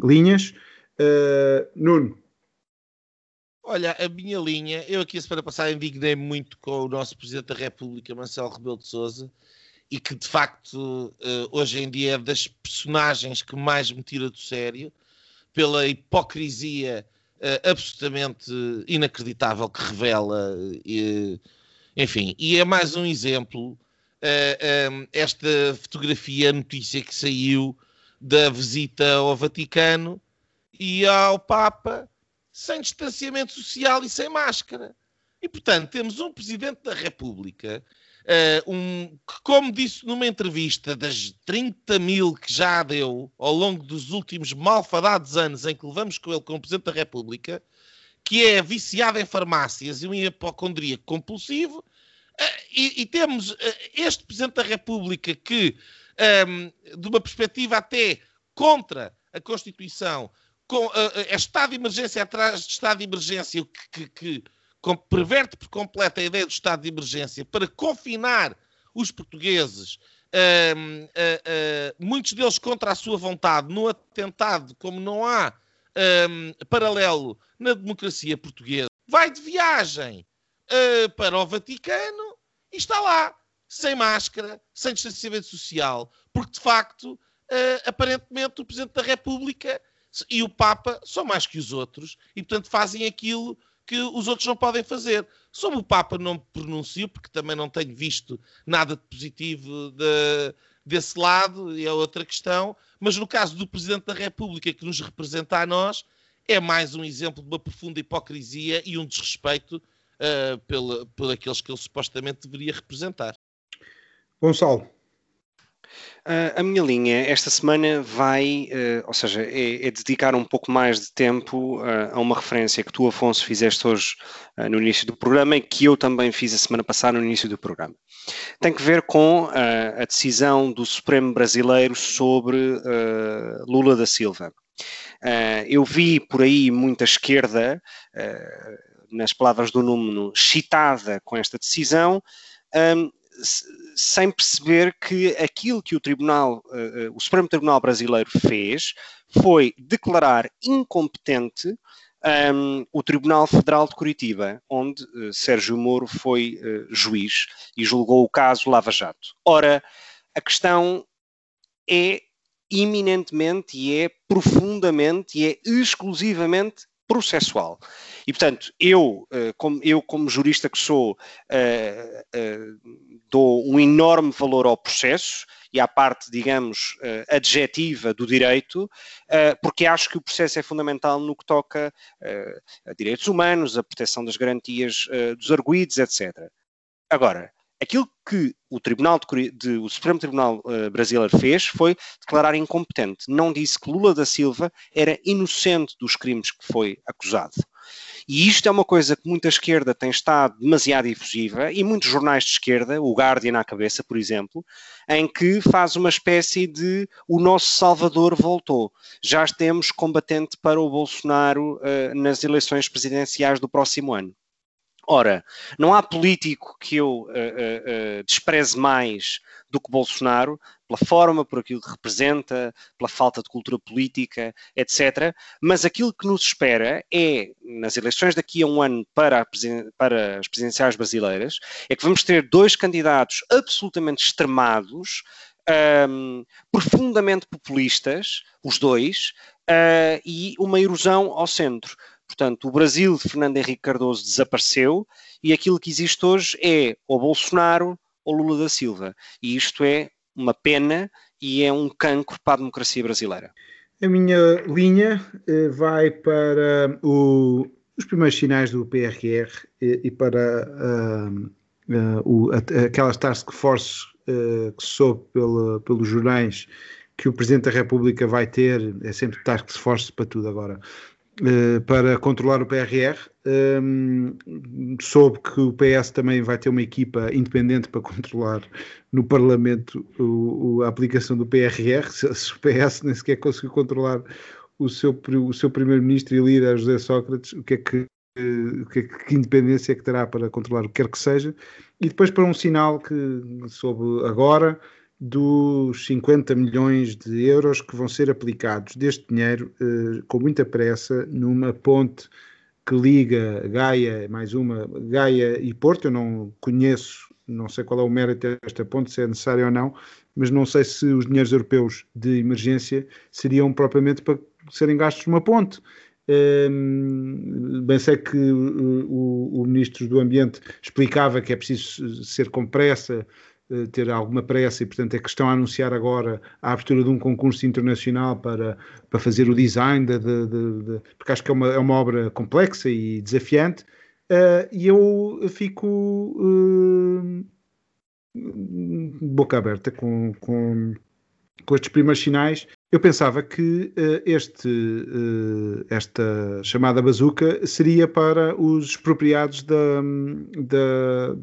linhas. Nuno.
Olha, a minha linha, eu aqui a semana passada indignei muito com o nosso Presidente da República, Marcelo Rebelo de Sousa, e que de facto eh, hoje em dia é das personagens que mais me tira do sério, pela hipocrisia absolutamente inacreditável que revela, enfim, e é mais um exemplo, eh, esta fotografia, a notícia que saiu da visita ao Vaticano e ao Papa sem distanciamento social e sem máscara. E, portanto, temos um Presidente da República uh, um, que, como disse numa entrevista, das 30 mil que já deu ao longo dos últimos malfadados anos em que levamos com ele como Presidente da República, que é viciado em farmácias e um hipocondríaco compulsivo, e, e, temos uh, este Presidente da República que, um, de uma perspectiva até contra a Constituição, com, uh, é estado de emergência atrás de estado de emergência, o que, que, que perverte por completo a ideia do estado de emergência para confinar os portugueses, uh, uh, muitos deles contra a sua vontade, no atentado, como não há paralelo na democracia portuguesa, vai de viagem para o Vaticano e está lá, sem máscara, sem distanciamento social, porque de facto, aparentemente, o Presidente da República e o Papa são mais que os outros e, portanto, fazem aquilo que os outros não podem fazer. Sobre o Papa não me pronuncio, porque também não tenho visto nada de positivo de, desse lado, e é outra questão, mas no caso do Presidente da República que nos representa a nós, é mais um exemplo de uma profunda hipocrisia e um desrespeito uh, pela, por aqueles que ele supostamente deveria representar.
Gonçalo.
Uh, a minha linha esta semana vai, uh, ou seja, é, é, dedicar um pouco mais de tempo uh, a uma referência que tu, Afonso, fizeste hoje no início do programa e que eu também fiz a semana passada no início do programa. Tem que ver com a decisão do Supremo Brasileiro sobre Lula da Silva. eu vi por aí muita esquerda, nas palavras do Número, chitada com esta decisão. Um, sem perceber que aquilo que o Tribunal, uh, o Supremo Tribunal Brasileiro fez foi declarar incompetente um, o Tribunal Federal de Curitiba, onde uh, Sérgio Moro foi uh, juiz e julgou o caso Lava Jato. Ora, a questão é iminentemente e é profundamente e é exclusivamente processual. E, portanto, eu, eh, como, eu, como jurista que sou, eh, eh, dou um enorme valor ao processo e à parte, digamos, adjetiva do direito, porque acho que o processo é fundamental no que toca a direitos humanos, a proteção das garantias dos arguídos, etc. Agora, aquilo que o Tribunal de, de, o Supremo Tribunal uh, Brasileiro fez foi declarar incompetente. Não disse que Lula da Silva era inocente dos crimes que foi acusado. E isto é uma coisa que muita esquerda tem estado demasiado efusiva, e muitos jornais de esquerda, o Guardian à cabeça, por exemplo, em que faz uma espécie de o nosso Salvador voltou. Já temos combatente para o Bolsonaro uh, nas eleições presidenciais do próximo ano. Ora, não há político que eu uh, uh, uh, despreze mais do que Bolsonaro, pela forma, por aquilo que representa, pela falta de cultura política, etc. Mas aquilo que nos espera é, nas eleições daqui a um ano para, para as presidenciais brasileiras, é que vamos ter dois candidatos absolutamente extremados, um, profundamente populistas, os dois, e uma erosão ao centro. Portanto, o Brasil de Fernando Henrique Cardoso desapareceu e aquilo que existe hoje é ou Bolsonaro ou Lula da Silva. E isto é uma pena e é um cancro para a democracia brasileira.
A minha linha eh, vai para o, os primeiros sinais do PRR e, e para uh, uh, o, aquelas task force uh, que soube pela, pelos jornais que o Presidente da República vai ter, é sempre task force para tudo agora, uh, para controlar o PRR. Um, soube que o PS também vai ter uma equipa independente para controlar no Parlamento o, o, a aplicação do PRR. Se, se, o PS nem sequer conseguiu controlar o seu, o seu primeiro-ministro e líder, José Sócrates, o que é que que, que, independência é que terá para controlar o que quer que seja, e depois para um sinal que soube agora dos 50 milhões de euros que vão ser aplicados deste dinheiro eh, com muita pressa numa ponte que liga Gaia, mais uma, Gaia e Porto. Eu não conheço, não sei qual é o mérito desta ponte, se é necessário ou não, mas não sei se os dinheiros europeus de emergência seriam propriamente para serem gastos numa ponte. Um, bem sei que o, o, Ministro do Ambiente explicava que é preciso ser com pressa, eh, ter alguma pressa e, portanto, é questão a anunciar agora a abertura de um concurso internacional para, para fazer o design, de, de, de, porque acho que é uma, é uma obra complexa e desafiante. Uh, e eu fico uh, boca aberta com, com, com estes primeiros sinais eu pensava que uh, este, uh, esta chamada bazuca seria para os expropriados da, da,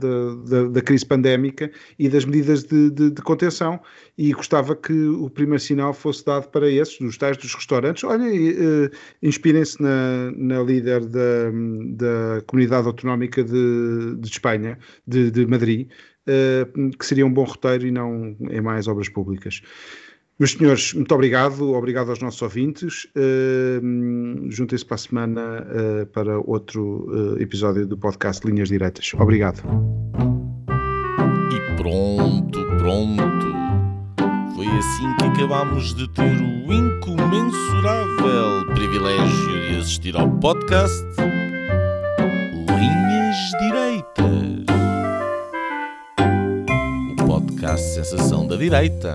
da, da crise pandémica e das medidas de, de, de, contenção e gostava que o primeiro sinal fosse dado para esses, dos tais dos restaurantes. Olhem, uh, inspirem-se na, na líder da, da Comunidade Autonómica de, de Espanha, de, de Madrid, que seria um bom roteiro e não em mais obras públicas. Meus senhores, muito obrigado, obrigado aos nossos ouvintes. Uh, Juntem-se para a semana uh, para outro uh, episódio do podcast Linhas Diretas. Obrigado.
E pronto, pronto. Foi assim que acabámos de ter o incomensurável privilégio de assistir ao podcast Linhas Direitas. O podcast Sensação da Direita